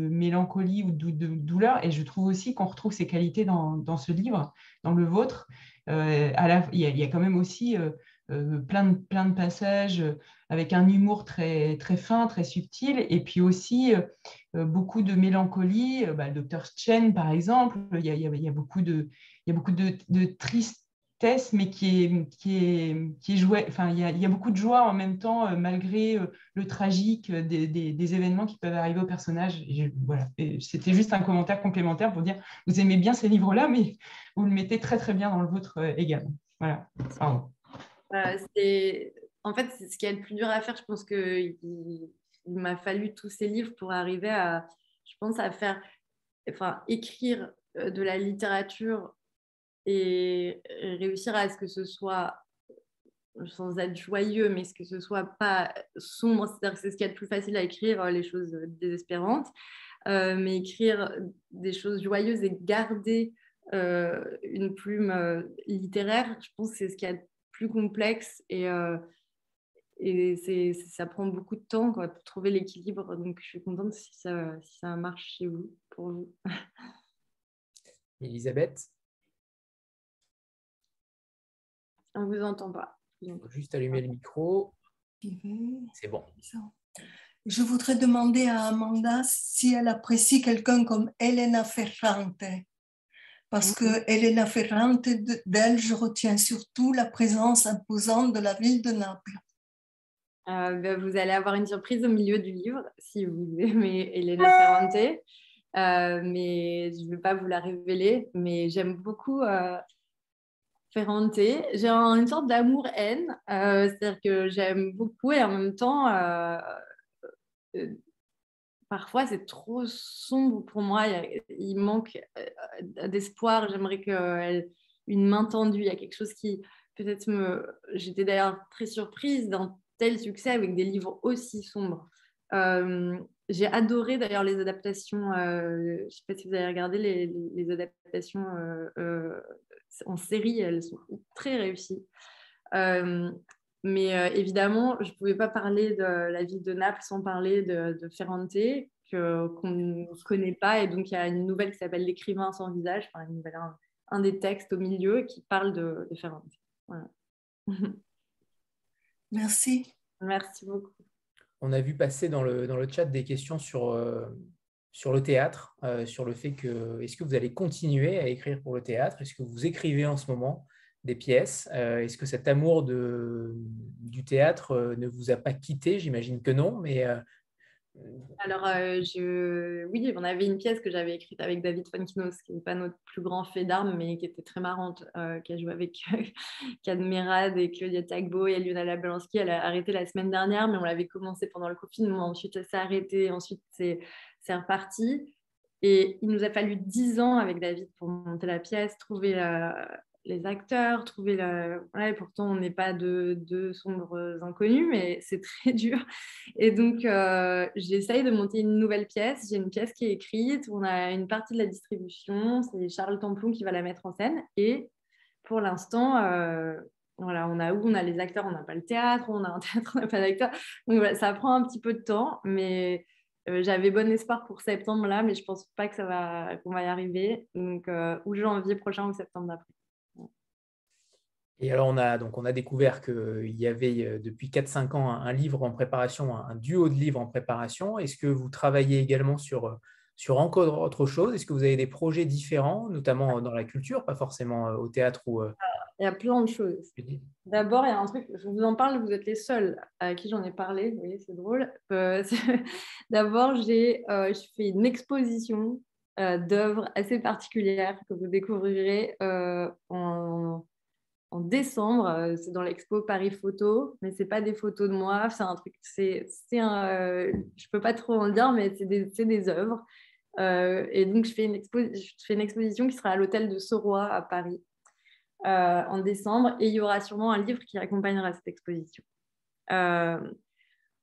mélancolie ou de, douleur. Et je trouve aussi qu'on retrouve ces qualités dans, ce livre, dans le vôtre. il, y a, quand même aussi plein, de, plein de passages avec un humour très, fin, très subtil, et puis aussi beaucoup de mélancolie. Bah, le docteur Chen, par exemple, il y a, beaucoup de, tristesse mais qui est, joué. Enfin, il y, a, beaucoup de joie en même temps, euh, malgré euh, le tragique euh, des, événements qui peuvent arriver au personnage. Voilà. C'était juste un commentaire complémentaire pour dire vous aimez bien ces livres-là, mais vous le mettez très très bien dans le vôtre également. Voilà. C'est en fait, c'est ce qui est le plus dur à faire. Je pense qu'il il, m'a fallu tous ces livres pour arriver à, je pense, à faire, enfin, écrire de la littérature et réussir à ce que ce soit sans être joyeux, mais ce que ce soit pas sombre, c'est-à-dire que c'est ce qui est le plus facile à écrire, les choses désespérantes, euh, mais écrire des choses joyeuses et garder euh, une plume euh, littéraire, je pense que c'est ce qui est le plus complexe et, et ça prend beaucoup de temps pour trouver l'équilibre. Donc je suis contente si ça, si ça marche chez vous, pour vous. Elisabeth? On ne vous entend pas. juste allumer le micro. C'est bon. Je voudrais demander à Amanda si elle apprécie quelqu'un comme Elena Ferrante. Parce que Elena Ferrante, d'elle, je retiens surtout la présence imposante de la ville de Naples. Euh, ben, vous allez avoir une surprise au milieu du livre si vous aimez Elena Ferrante. Euh, mais je ne vais pas vous la révéler. Mais j'aime beaucoup euh, Ferrante. J'ai une sorte d'amour-haine, euh, c'est-à-dire que j'aime beaucoup et en même temps, euh, parfois c'est trop sombre pour moi. Il, manque d'espoir. J'aimerais une main tendue. Il y a quelque chose qui peut-être me. J'étais d'ailleurs très surprise d'un tel succès avec des livres aussi sombres. j'ai adoré d'ailleurs les adaptations. je ne sais pas si vous avez regardé les adaptations en série, elles sont très réussies. Mais euh, évidemment, je ne pouvais pas parler de la ville de Naples sans parler de, Ferrante, qu'on ne connaît pas. Et donc, il y a une nouvelle qui s'appelle L'écrivain sans visage, enfin, une nouvelle, un, des textes au milieu qui parle de, Ferrante. Merci. Merci beaucoup. On a vu passer dans le, dans le chat des questions sur, euh, sur le théâtre, euh, sur le fait que est-ce que vous allez continuer à écrire pour le théâtre? Est-ce que vous écrivez en ce moment? Des pièces euh, Est-ce que cet amour de, du théâtre euh, ne vous a pas quitté? J'imagine que non, mais alors, je... oui, on avait une pièce que j'avais écrite avec David Fonkinos, qui n'est pas notre plus grand fait d'armes, mais qui était très marrante, qui a joué avec Kadmerad et Claudia Tagbo et Lionel Belansky. Elle a arrêté la semaine dernière, mais on l'avait commencé pendant le confinement. Ensuite, elle s'est arrêtée. Ensuite, c'est reparti. Et il nous a fallu dix ans avec David pour monter la pièce, trouver les acteurs, trouver la... Ouais, pourtant, on n'est pas de sombres inconnus, mais c'est très dur. Et donc, euh, j'essaye de monter une nouvelle pièce. J'ai une pièce qui est écrite. On a une partie de la distribution. C'est Charles Templon qui va la mettre en scène. Et pour l'instant, euh, voilà, on a où On a les acteurs, on n'a pas le théâtre. On a un théâtre, on n'a pas d'acteurs. Donc, voilà, ça prend un petit peu de temps, mais euh, j'avais bon espoir pour septembre là, mais je pense pas que va qu'on va y arriver. Donc ou janvier prochain ou septembre d'après. Et alors on a donc on a découvert qu'il y avait euh, depuis 4-5 ans un, livre en préparation, un, duo de livres en préparation. Est-ce que vous travaillez également sur sur encore autre chose? Est-ce que vous avez des projets différents, notamment dans la culture, pas forcément au théâtre ou il y a plein de choses. D'abord, il y a un truc, je vous en parle, vous êtes les seuls à qui j'en ai parlé, vous voyez, c'est drôle. Euh, d'abord, j'ai euh, fait une exposition euh, d'œuvres assez particulières que vous découvrirez en, en, décembre. C'est dans l'expo Paris Photo, mais ce n'est pas des photos de moi, c'est un truc, c'est, un, je ne peux pas trop en dire, mais c'est des, des œuvres. et donc, je fais, une je fais une exposition qui sera à l'hôtel de Soroy à Paris. Euh, en décembre et il y aura sûrement un livre qui accompagnera cette exposition.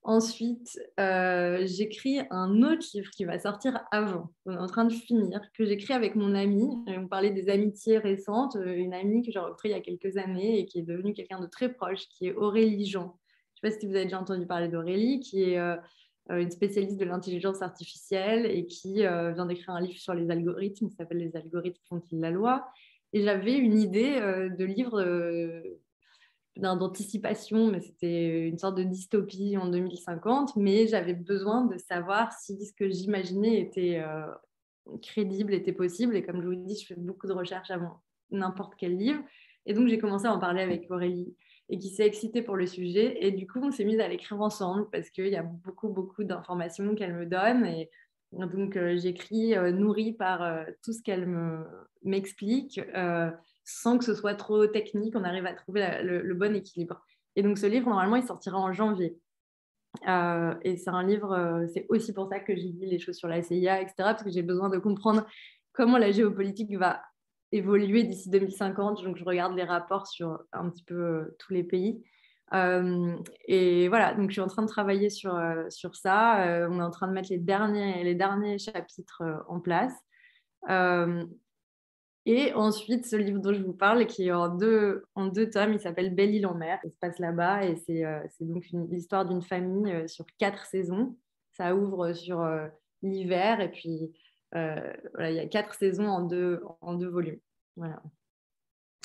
Euh, ensuite, euh, j'écris un autre livre qui va sortir avant. On est en train de finir, que j'écris avec mon amie. On parlait des amitiés récentes. Une amie que j'ai rencontrée il y a quelques années et qui est devenue quelqu'un de très proche, qui est Aurélie Jean. Je ne sais pas si vous avez déjà entendu parler d'Aurélie, qui est une spécialiste de l'intelligence artificielle et qui vient d'écrire un livre sur les algorithmes, qui s'appelle Les algorithmes font-ils la loi Et j'avais une idée de livre d'anticipation, mais c'était une sorte de dystopie en 2050. Mais j'avais besoin de savoir si ce que j'imaginais était crédible, était possible. Et comme je vous dis, je fais beaucoup de recherches avant n'importe quel livre. Et donc, j'ai commencé à en parler avec Aurélie et qui s'est excitée pour le sujet. Et du coup, on s'est mis à l'écrire ensemble parce qu'il y a beaucoup, beaucoup d'informations qu'elle me donne. Et donc, euh, j'écris euh, nourrie par euh, tout ce qu'elle m'explique sans que ce soit trop technique. On arrive à trouver le, bon équilibre. Et donc, ce livre, normalement, il sortira en janvier. et c'est un livre, c'est aussi pour ça que j'ai dit les choses sur la CIA, etc., parce que j'ai besoin de comprendre comment la géopolitique va évoluer d'ici 2050. Donc, je regarde les rapports sur un petit peu euh, tous les pays. Euh, et voilà, donc je suis en train de travailler sur, euh, sur ça. on est en train de mettre les derniers, les derniers chapitres en place. Et ensuite, ce livre dont je vous parle, qui est en deux, en deux tomes, il s'appelle Belle Île en mer. Il se passe là-bas et c'est donc l'histoire d'une famille sur quatre saisons. Ça ouvre sur l'hiver et puis euh, il y a quatre saisons en deux, en deux volumes. Voilà.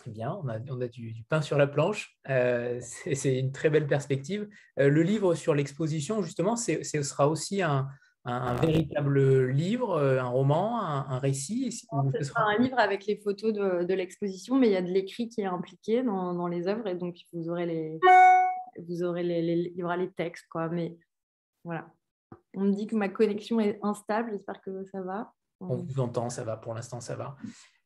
Bien, on a, on a du, pain sur la planche. Euh, c'est une très belle perspective. Euh, le livre sur l'exposition, justement, ce sera aussi un, un, véritable livre, un roman, un, récit Ce sera un livre avec les photos de, de l'exposition, mais il y a de l'écrit qui est impliqué dans, dans, les œuvres et donc vous aurez les, vous aurez les, il y aura les textes. Quoi, mais voilà. On me dit que ma connexion est instable, j'espère que ça va. On vous entend, ça va, pour l'instant ça va.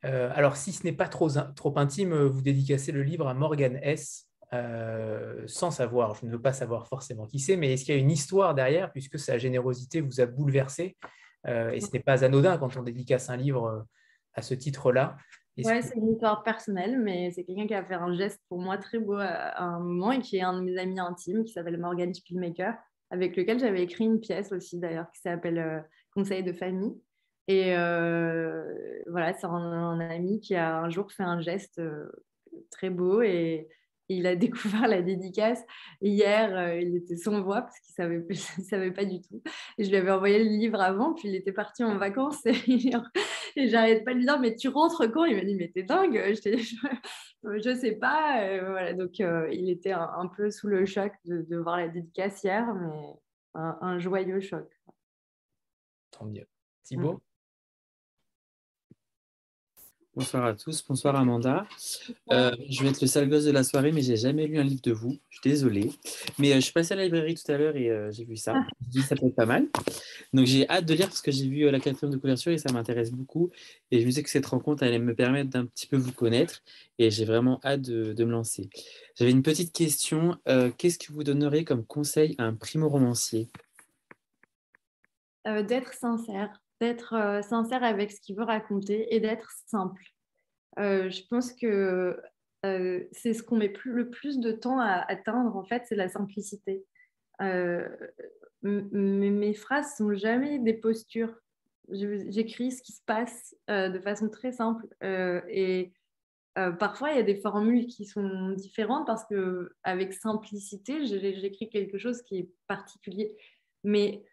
Euh, alors si ce n'est pas trop, trop intime, vous dédicacez le livre à Morgan S. Euh, sans savoir, je ne veux pas savoir forcément qui c'est, mais est-ce qu'il y a une histoire derrière, puisque sa générosité vous a bouleversé euh, Et ce n'est pas anodin quand on dédicace un livre à ce titre-là. Oui, c'est une histoire personnelle, mais c'est quelqu'un qui a fait un geste pour moi très beau à un moment et qui est un de mes amis intimes, qui s'appelle Morgan Spielmaker avec lequel j'avais écrit une pièce aussi d'ailleurs qui s'appelle euh, Conseil de famille. Et euh, voilà, c'est un, ami qui a un jour fait un geste euh, très beau et il a découvert la dédicace. Hier, il était sans voix parce qu'il ne savait, savait pas du tout. Et je lui avais envoyé le livre avant, puis il était parti en vacances. Et, et j'arrête pas de lui dire, mais tu rentres quand? Il m'a dit, mais t'es dingue. Je, ne sais pas. voilà, donc, il était un, peu sous le choc de, voir la dédicace hier, mais un, joyeux choc. Tant mieux. Thibaut? Mm. Bonsoir à tous, bonsoir Amanda. Euh, je vais être le sale gosse de la soirée, mais j'ai jamais lu un livre de vous. Je suis désolée. Mais euh, je suis passé à la librairie tout à l'heure et euh, j'ai vu ça. Ah. Je ça peut être pas mal. Donc j'ai hâte de lire parce que j'ai vu la quatrième de couverture et ça m'intéresse beaucoup. Et je me sais que cette rencontre allait me permettre d'un petit peu vous connaître et j'ai vraiment hâte de, de me lancer. J'avais une petite question. Qu'est-ce que vous donneriez comme conseil à un primo-romancier? D'être sincère d'être euh, sincère avec ce qu'il veut raconter et d'être simple. Euh, je pense que euh, c'est ce qu'on met le plus de temps à atteindre, en fait, c'est la simplicité. mes phrases sont jamais des postures. J'écris ce qui se passe de façon très simple. et parfois, il y a des formules qui sont différentes parce que avec simplicité, j'écris quelque chose qui est particulier. Mais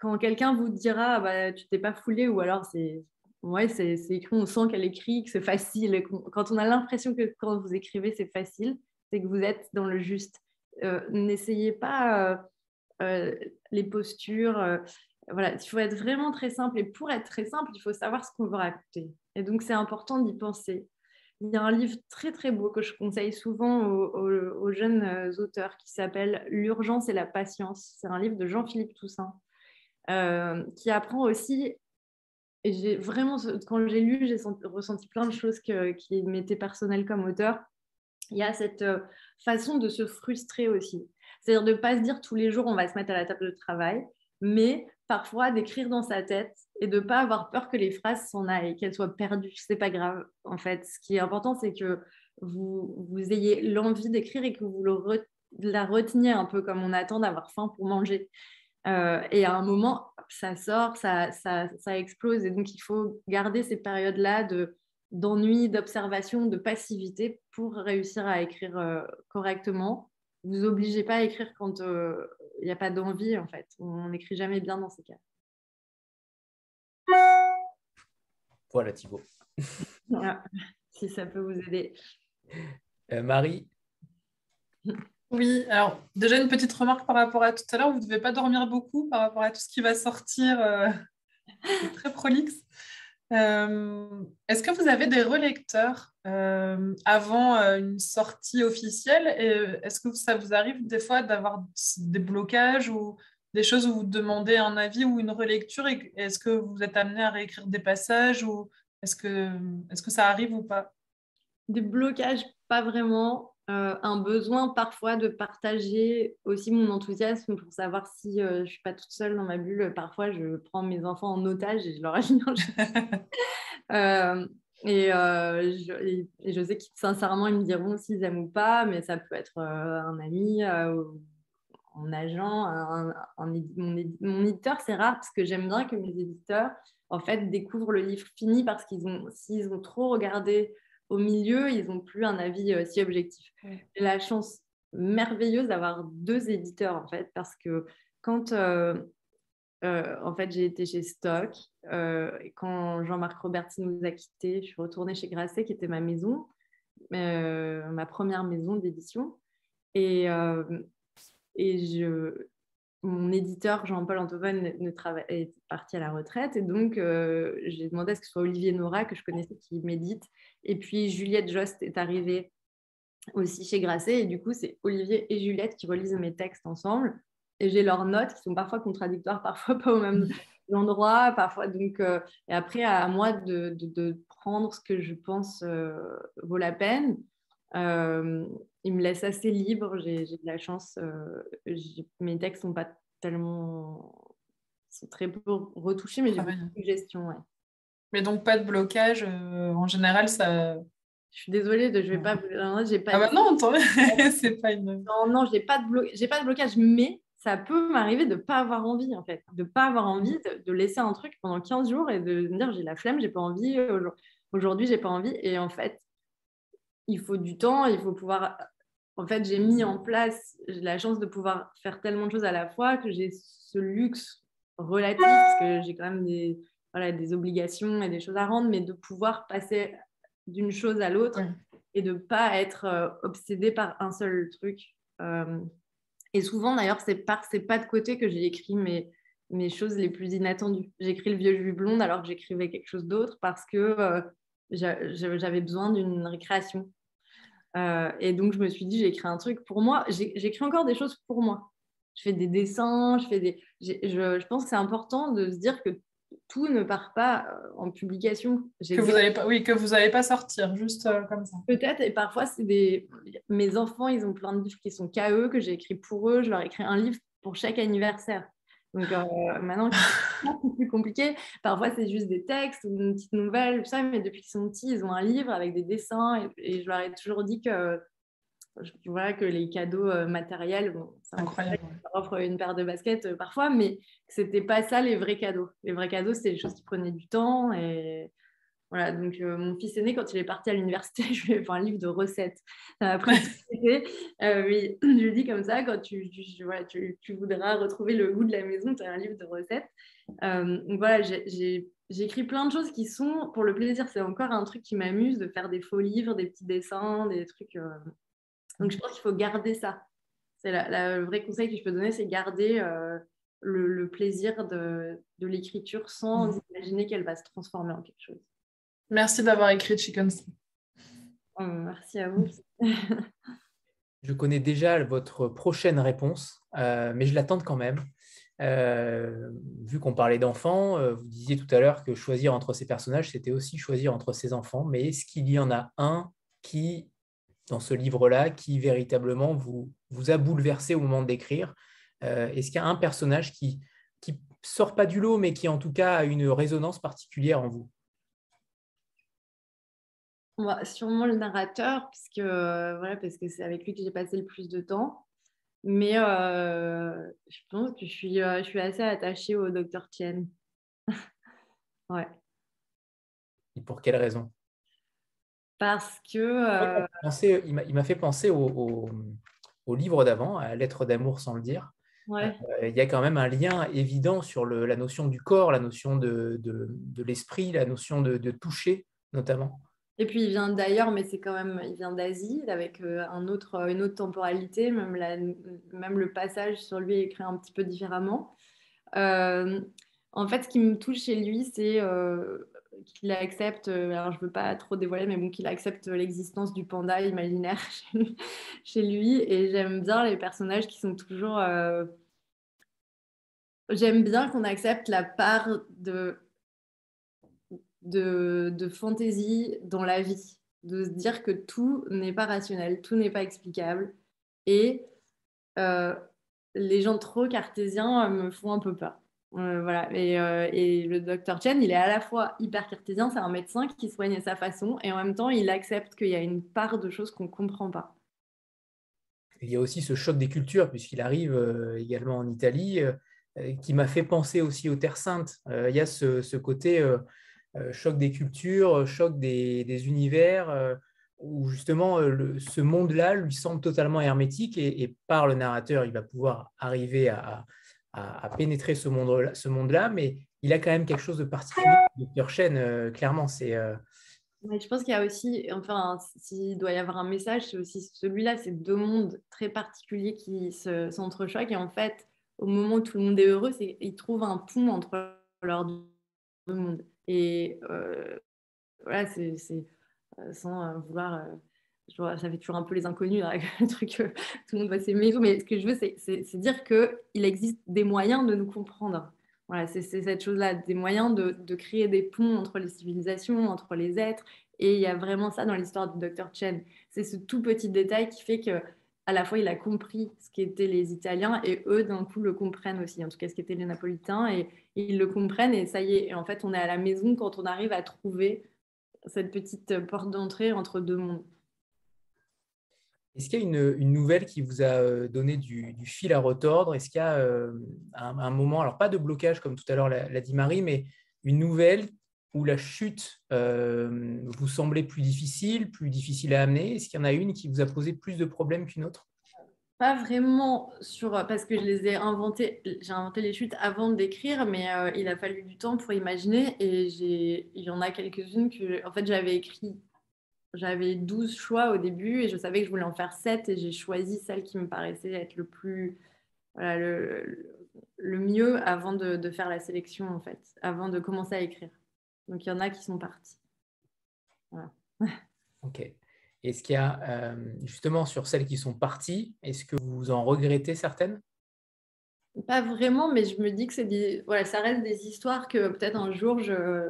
quand quelqu'un vous dira bah, tu t'es pas foulé ou alors c'est ouais c'est écrit on sent qu'elle écrit que c'est facile quand on a l'impression que quand vous écrivez c'est facile c'est que vous êtes dans le juste euh, n'essayez pas euh, euh, les postures voilà il faut être vraiment très simple et pour être très simple il faut savoir ce qu'on veut raconter et donc c'est important d'y penser il y a un livre très très beau que je conseille souvent aux jeunes auteurs qui s'appelle L'urgence et la patience. C'est un livre de Jean-Philippe Toussaint. Euh, qui apprend aussi. Et j'ai vraiment, quand j'ai lu, j'ai ressenti plein de choses qui m'étaient personnelles comme auteur. Il y a cette euh, façon de se frustrer aussi. C'est-à-dire de ne pas se dire tous les jours on va se mettre à la table de travail, mais parfois d'écrire dans sa tête et de ne pas avoir peur que les phrases s'en aillent, qu'elles soient perdues. C'est pas grave. En fait, ce qui est important, c'est que vous, ayez l'envie d'écrire et que vous le la reteniez un peu comme on attend d'avoir faim pour manger. Euh, et à un moment, ça sort, ça, ça, ça, explose. Et donc, il faut garder ces périodes-là de, d'ennui, d'observation, de passivité pour réussir à écrire euh, correctement. Vous obligez pas à écrire quand euh, il n'y a pas d'envie, en fait. On n'écrit jamais bien dans ces cas. Voilà, Thibaut. si ça peut vous aider. Marie Oui, alors déjà une petite remarque par rapport à tout à l'heure, vous ne devez pas dormir beaucoup par rapport à tout ce qui va sortir. C'est très prolixe. Euh, est-ce que vous avez des relecteurs euh, avant euh, une sortie officielle? Est-ce que ça vous arrive des fois d'avoir des blocages ou des choses où vous demandez un avis ou une relecture est-ce que vous êtes amené à réécrire des passages ou est-ce que, est que ça arrive ou pas? Des blocages, pas vraiment. Euh, un besoin parfois de partager aussi mon enthousiasme pour savoir si euh, je ne suis pas toute seule dans ma bulle. Parfois, je prends mes enfants en otage et je leur agis euh, et, je, et, je sais qu'ils sincèrement, ils me diront s'ils aiment ou pas, mais ça peut être un ami, un agent, un, mon, éditeur. C'est rare parce que j'aime bien que mes éditeurs en fait découvrent le livre fini parce qu'ils ont, s'ils ont trop regardé au milieu, ils n'ont plus un avis euh, si objectif. J'ai la chance merveilleuse d'avoir deux éditeurs, en fait, parce que quand euh, euh, en fait, j'ai été chez Stock, quand Jean-Marc Roberti nous a quittés, je suis retournée chez Grasset, qui était ma maison, ma première maison d'édition. Et, et je, mon éditeur Jean-Paul Antoine est parti à la retraite. Et donc euh, j'ai demandé à ce que ce soit Olivier Nora que je connaissais qui médite. Et puis Juliette Jost est arrivée aussi chez Grasset. Et du coup c'est Olivier et Juliette qui relisent mes textes ensemble. Et j'ai leurs notes qui sont parfois contradictoires parfois pas au même endroit parfois donc euh, et après à moi de, prendre ce que je pense euh, vaut la peine il me laisse assez libre. J'ai de la chance. Euh, mes textes sont pas tellement. sont très peu retouchés, mais j'ai beaucoup de gestion. Ouais. Mais donc, pas de blocage. Euh, en général, ça. Je suis désolée, de, je vais pas. j'ai pas ah bah non, c'est pas une. Non, non, j'ai pas, de pas de blocage, mais ça peut m'arriver de pas avoir envie, en fait. De pas avoir envie de, de, laisser un truc pendant 15 jours et de me dire j'ai la flemme, j'ai pas envie. Aujourd'hui, j'ai pas envie. Et en fait, il faut du temps, il faut pouvoir. En fait, j'ai mis en place, j'ai la chance de pouvoir faire tellement de choses à la fois que j'ai ce luxe relatif, parce que j'ai quand même des, voilà, des obligations et des choses à rendre, mais de pouvoir passer d'une chose à l'autre et de ne pas être euh, obsédé par un seul truc. Euh, et souvent, d'ailleurs, c'est par ces pas de côté que j'ai écrit mes, mes choses les plus inattendues. J'ai écrit Le vieux juif blonde alors que j'écrivais quelque chose d'autre parce que euh, j'avais besoin d'une récréation. Euh, et donc, je me suis dit, j'ai écrit un truc pour moi. J'écris encore des choses pour moi. Je fais des dessins, je fais des. Je, je, pense que c'est important de se dire que tout ne part pas euh, en publication. Que vous n'allez pas, oui, que vous n'allez pas sortir, juste euh, comme ça. Peut-être, et parfois, c'est des. Mes enfants, ils ont plein de livres qui sont qu'à eux, que j'ai écrit pour eux. Je leur ai écrit un livre pour chaque anniversaire. Donc euh, maintenant, c'est plus compliqué. Parfois, c'est juste des textes ou une petite nouvelle, tout ça, mais depuis qu'ils sont petits, ils ont un livre avec des dessins. Et, je leur ai toujours dit que, voilà, que les cadeaux euh, matériels, bon, c'est incroyable. Ça offre une paire de baskets euh, parfois, mais c'était pas ça les vrais cadeaux. Les vrais cadeaux, c'était des choses qui prenaient du temps et voilà, donc euh, mon fils aîné, quand il est parti à l'université, je lui ai fait un livre de recettes. Après, euh, je lui dis comme ça, quand tu, tu, tu, voudras retrouver le goût de la maison, tu as un livre de recettes. Euh, donc voilà, j'ai écrit plein de choses qui sont pour le plaisir. C'est encore un truc qui m'amuse de faire des faux livres, des petits dessins, des trucs. Donc je pense qu'il faut garder ça. C'est le vrai conseil que je peux donner, c'est garder le, plaisir de, de l'écriture sans mmh. imaginer qu'elle va se transformer en quelque chose. Merci d'avoir écrit Chicken oh, merci à vous. je connais déjà votre prochaine réponse, euh, mais je l'attends quand même. Euh, vu qu'on parlait d'enfants, euh, vous disiez tout à l'heure que choisir entre ces personnages, c'était aussi choisir entre ses enfants. Mais est-ce qu'il y en a un qui, dans ce livre-là, qui véritablement vous, vous a bouleversé au moment d'écrire? Est-ce qu'il y a un personnage qui qui sort pas du lot, mais qui en tout cas a une résonance particulière en vous? Sûrement le narrateur, puisque, euh, voilà, parce que c'est avec lui que j'ai passé le plus de temps. Mais euh, je pense que je suis, euh, je suis assez attachée au docteur Tien. ouais. Et pour quelle raison? Parce que. Il m'a fait penser au, au, livre d'avant, à Lettre d'amour sans le dire. Ouais. il y a quand même un lien évident sur le, la notion du corps, la notion de, de, de l'esprit, la notion de, de toucher notamment. Et puis il vient d'ailleurs, mais c'est quand même, il vient d'Asie, avec un autre, une autre temporalité, même, la, même le passage sur lui est écrit un petit peu différemment. en fait, ce qui me touche chez lui, c'est qu'il accepte, euh, alors je ne veux pas trop dévoiler, mais bon, qu'il accepte l'existence du panda imaginaire chez lui. Et j'aime bien les personnages qui sont toujours. Euh, j'aime bien qu'on accepte la part de, de, fantaisie dans la vie, de se dire que tout n'est pas rationnel, tout n'est pas explicable. Et euh, les gens trop cartésiens me font un peu peur. Euh, voilà. Euh, et, le docteur Chen, il est à la fois hyper cartésien, c'est un médecin qui soigne à sa façon, et en même temps, il accepte qu'il y a une part de choses qu'on ne comprend pas. Il y a aussi ce choc des cultures, puisqu'il arrive euh, également en Italie, qui m'a fait penser aussi aux Terres Saintes. il y a ce, côté choc des cultures, choc des, univers, où justement ce monde-là lui semble totalement hermétique, et, par le narrateur, il va pouvoir arriver à pénétrer ce monde-là, mais il a quand même quelque chose de particulier. Dr. Chen, euh, clairement, c'est. Euh, je pense qu'il y a aussi, enfin, s'il doit y avoir un message, c'est aussi celui-là, c'est deux mondes très particuliers qui s'entrechoquent. Et en fait, au moment où tout le monde est heureux, c'est, ils trouvent un pont entre leurs deux mondes. Et voilà, c'est, sans vouloir ça fait toujours un peu les inconnus, le truc, tout le monde va s'aimer, mais ce que je veux, c'est dire qu'il existe des moyens de nous comprendre. Voilà, c'est cette chose-là, des moyens de, de, créer des ponts entre les civilisations, entre les êtres, et il y a vraiment ça dans l'histoire du Dr. Chen. C'est ce tout petit détail qui fait que à la fois il a compris ce qu'étaient les Italiens et eux d'un coup le comprennent aussi, en tout cas ce qu'étaient les Napolitains, et, ils le comprennent et ça y est, en fait on est à la maison quand on arrive à trouver cette petite porte d'entrée entre deux mondes. Est-ce qu'il y a une, nouvelle qui vous a euh, donné du, fil à retordre? Est-ce qu'il y a euh, un, moment, alors pas de blocage comme tout à l'heure l'a dit Marie, mais une nouvelle où la chute euh, vous semblait plus difficile, plus difficile à amener? Est-ce qu'il y en a une qui vous a posé plus de problèmes qu'une autre? Pas vraiment sur parce que je les ai inventées, j'ai inventé les chutes avant d'écrire, mais il a fallu du temps pour imaginer et j'ai, il y en a quelques-unes que en fait j'avais écrit j'avais 12 choix au début et je savais que je voulais en faire 7 et j'ai choisi celle qui me paraissait être le plus le mieux avant de, de, faire la sélection en fait, avant de commencer à écrire. Donc il y en a qui sont partis. Voilà. Ok. Est-ce qu'il y a euh, justement sur celles qui sont parties, est-ce que vous en regrettez certaines? Pas vraiment, mais je me dis que c'est des... voilà, ça reste des histoires que peut-être un jour je,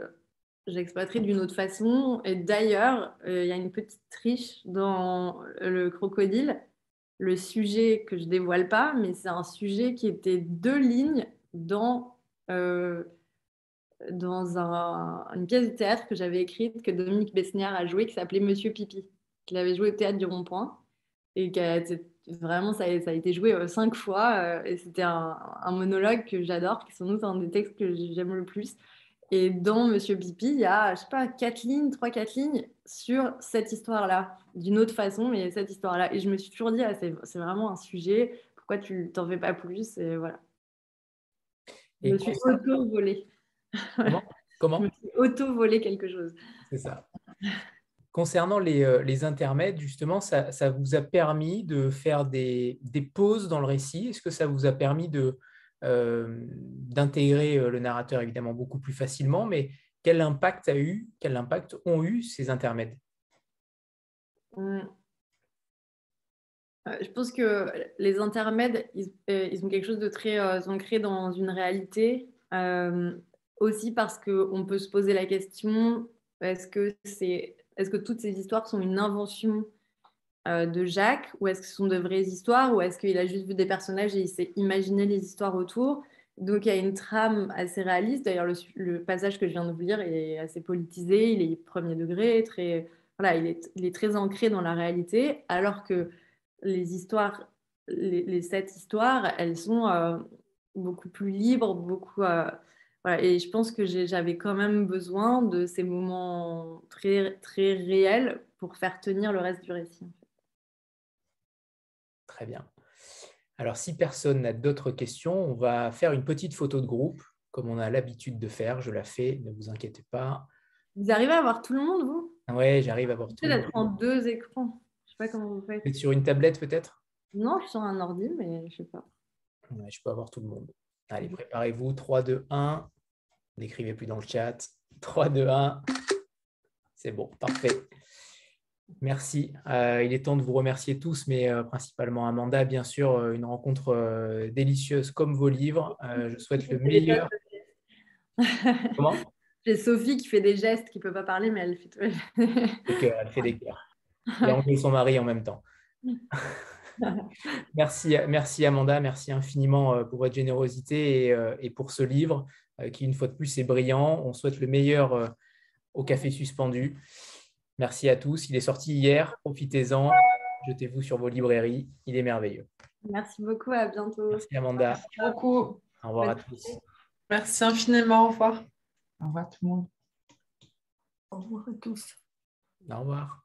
j'exploiterai d'une autre façon. Et d'ailleurs, euh, il y a une petite triche dans le crocodile. Le sujet que je dévoile pas, mais c'est un sujet qui était deux lignes dans, euh, dans une pièce de théâtre que j'avais écrite, que Dominique Besniard a joué, qui s'appelait Monsieur Pipi, qu'il avait joué au théâtre du Rond-Point. Et qui vraiment, ça a, ça a, été joué euh, cinq fois. et c'était un, un, monologue que j'adore, qui est sans doute un des textes que j'aime le plus. Et dans Monsieur Pipi, il y a, je sais pas, quatre lignes, trois, quatre lignes sur cette histoire-là, d'une autre façon, mais cette histoire-là. Et je me suis toujours dit, ah, c'est vraiment un sujet, pourquoi tu t'en fais pas plus Et voilà. je me suis auto-volé. Comment, auto-volé quelque chose. C'est ça. Concernant les, euh, les, intermèdes, justement, ça, ça, vous a permis de faire des, des pauses dans le récit? Est-ce que ça vous a permis de, euh, d'intégrer euh, le narrateur évidemment beaucoup plus facilement, mais quel impact a eu, quel impact ont eu ces intermèdes? Hum. euh, Je pense que les intermèdes, ils, ont quelque chose de très ancré dans une réalité, aussi parce qu'on peut se poser la question est-ce que, c'est, est-ce que toutes ces histoires sont une invention euh, de Jacques ou est-ce que ce sont de vraies histoires ou est-ce qu'il a juste vu des personnages et il s'est imaginé les histoires autour? Donc il y a une trame assez réaliste. D'ailleurs, le, passage que je viens de vous lire est assez politisé, il est premier degré, très, voilà, il est, très ancré dans la réalité, alors que les histoires, les, sept histoires, elles sont euh, beaucoup plus libres, beaucoup. Euh, voilà, et je pense que j'avais quand même besoin de ces moments très, très réels pour faire tenir le reste du récit. Très bien. Alors, si personne n'a d'autres questions, on va faire une petite photo de groupe, comme on a l'habitude de faire. Je la fais, ne vous inquiétez pas. Vous arrivez à voir tout le monde, vous? Oui, j'arrive à voir tout le monde. d'être en deux écrans. Je sais pas comment vous faites. Vous êtes sur une tablette peut-être? Non, je suis sur un ordi, mais je sais pas. Ouais, Je peux avoir tout le monde. Allez, préparez-vous. 3, 2, 1. N'écrivez plus dans le chat. 3, 2, 1. C'est bon, parfait. Merci. Euh, il est temps de vous remercier tous, mais euh, principalement Amanda, bien sûr, euh, une rencontre délicieuse comme vos livres. Je souhaite le meilleur. Comment? J'ai Sophie qui fait des gestes, qui ne peut pas parler, mais elle fait tout. Des cœurs, elle fait des cœurs. Et enlever son mari en même temps. merci, merci Amanda, merci infiniment euh, pour votre générosité et, euh, et pour ce livre euh, qui, une fois de plus, est brillant. On souhaite le meilleur au Café Suspendu. Merci à tous. Il est sorti hier. Profitez-en. Jetez-vous sur vos librairies. Il est merveilleux. Merci beaucoup, à bientôt. Merci Amanda. beaucoup. Au revoir à tous. Merci infiniment. Au revoir. Au revoir tout le monde. Au revoir à tous. Au revoir.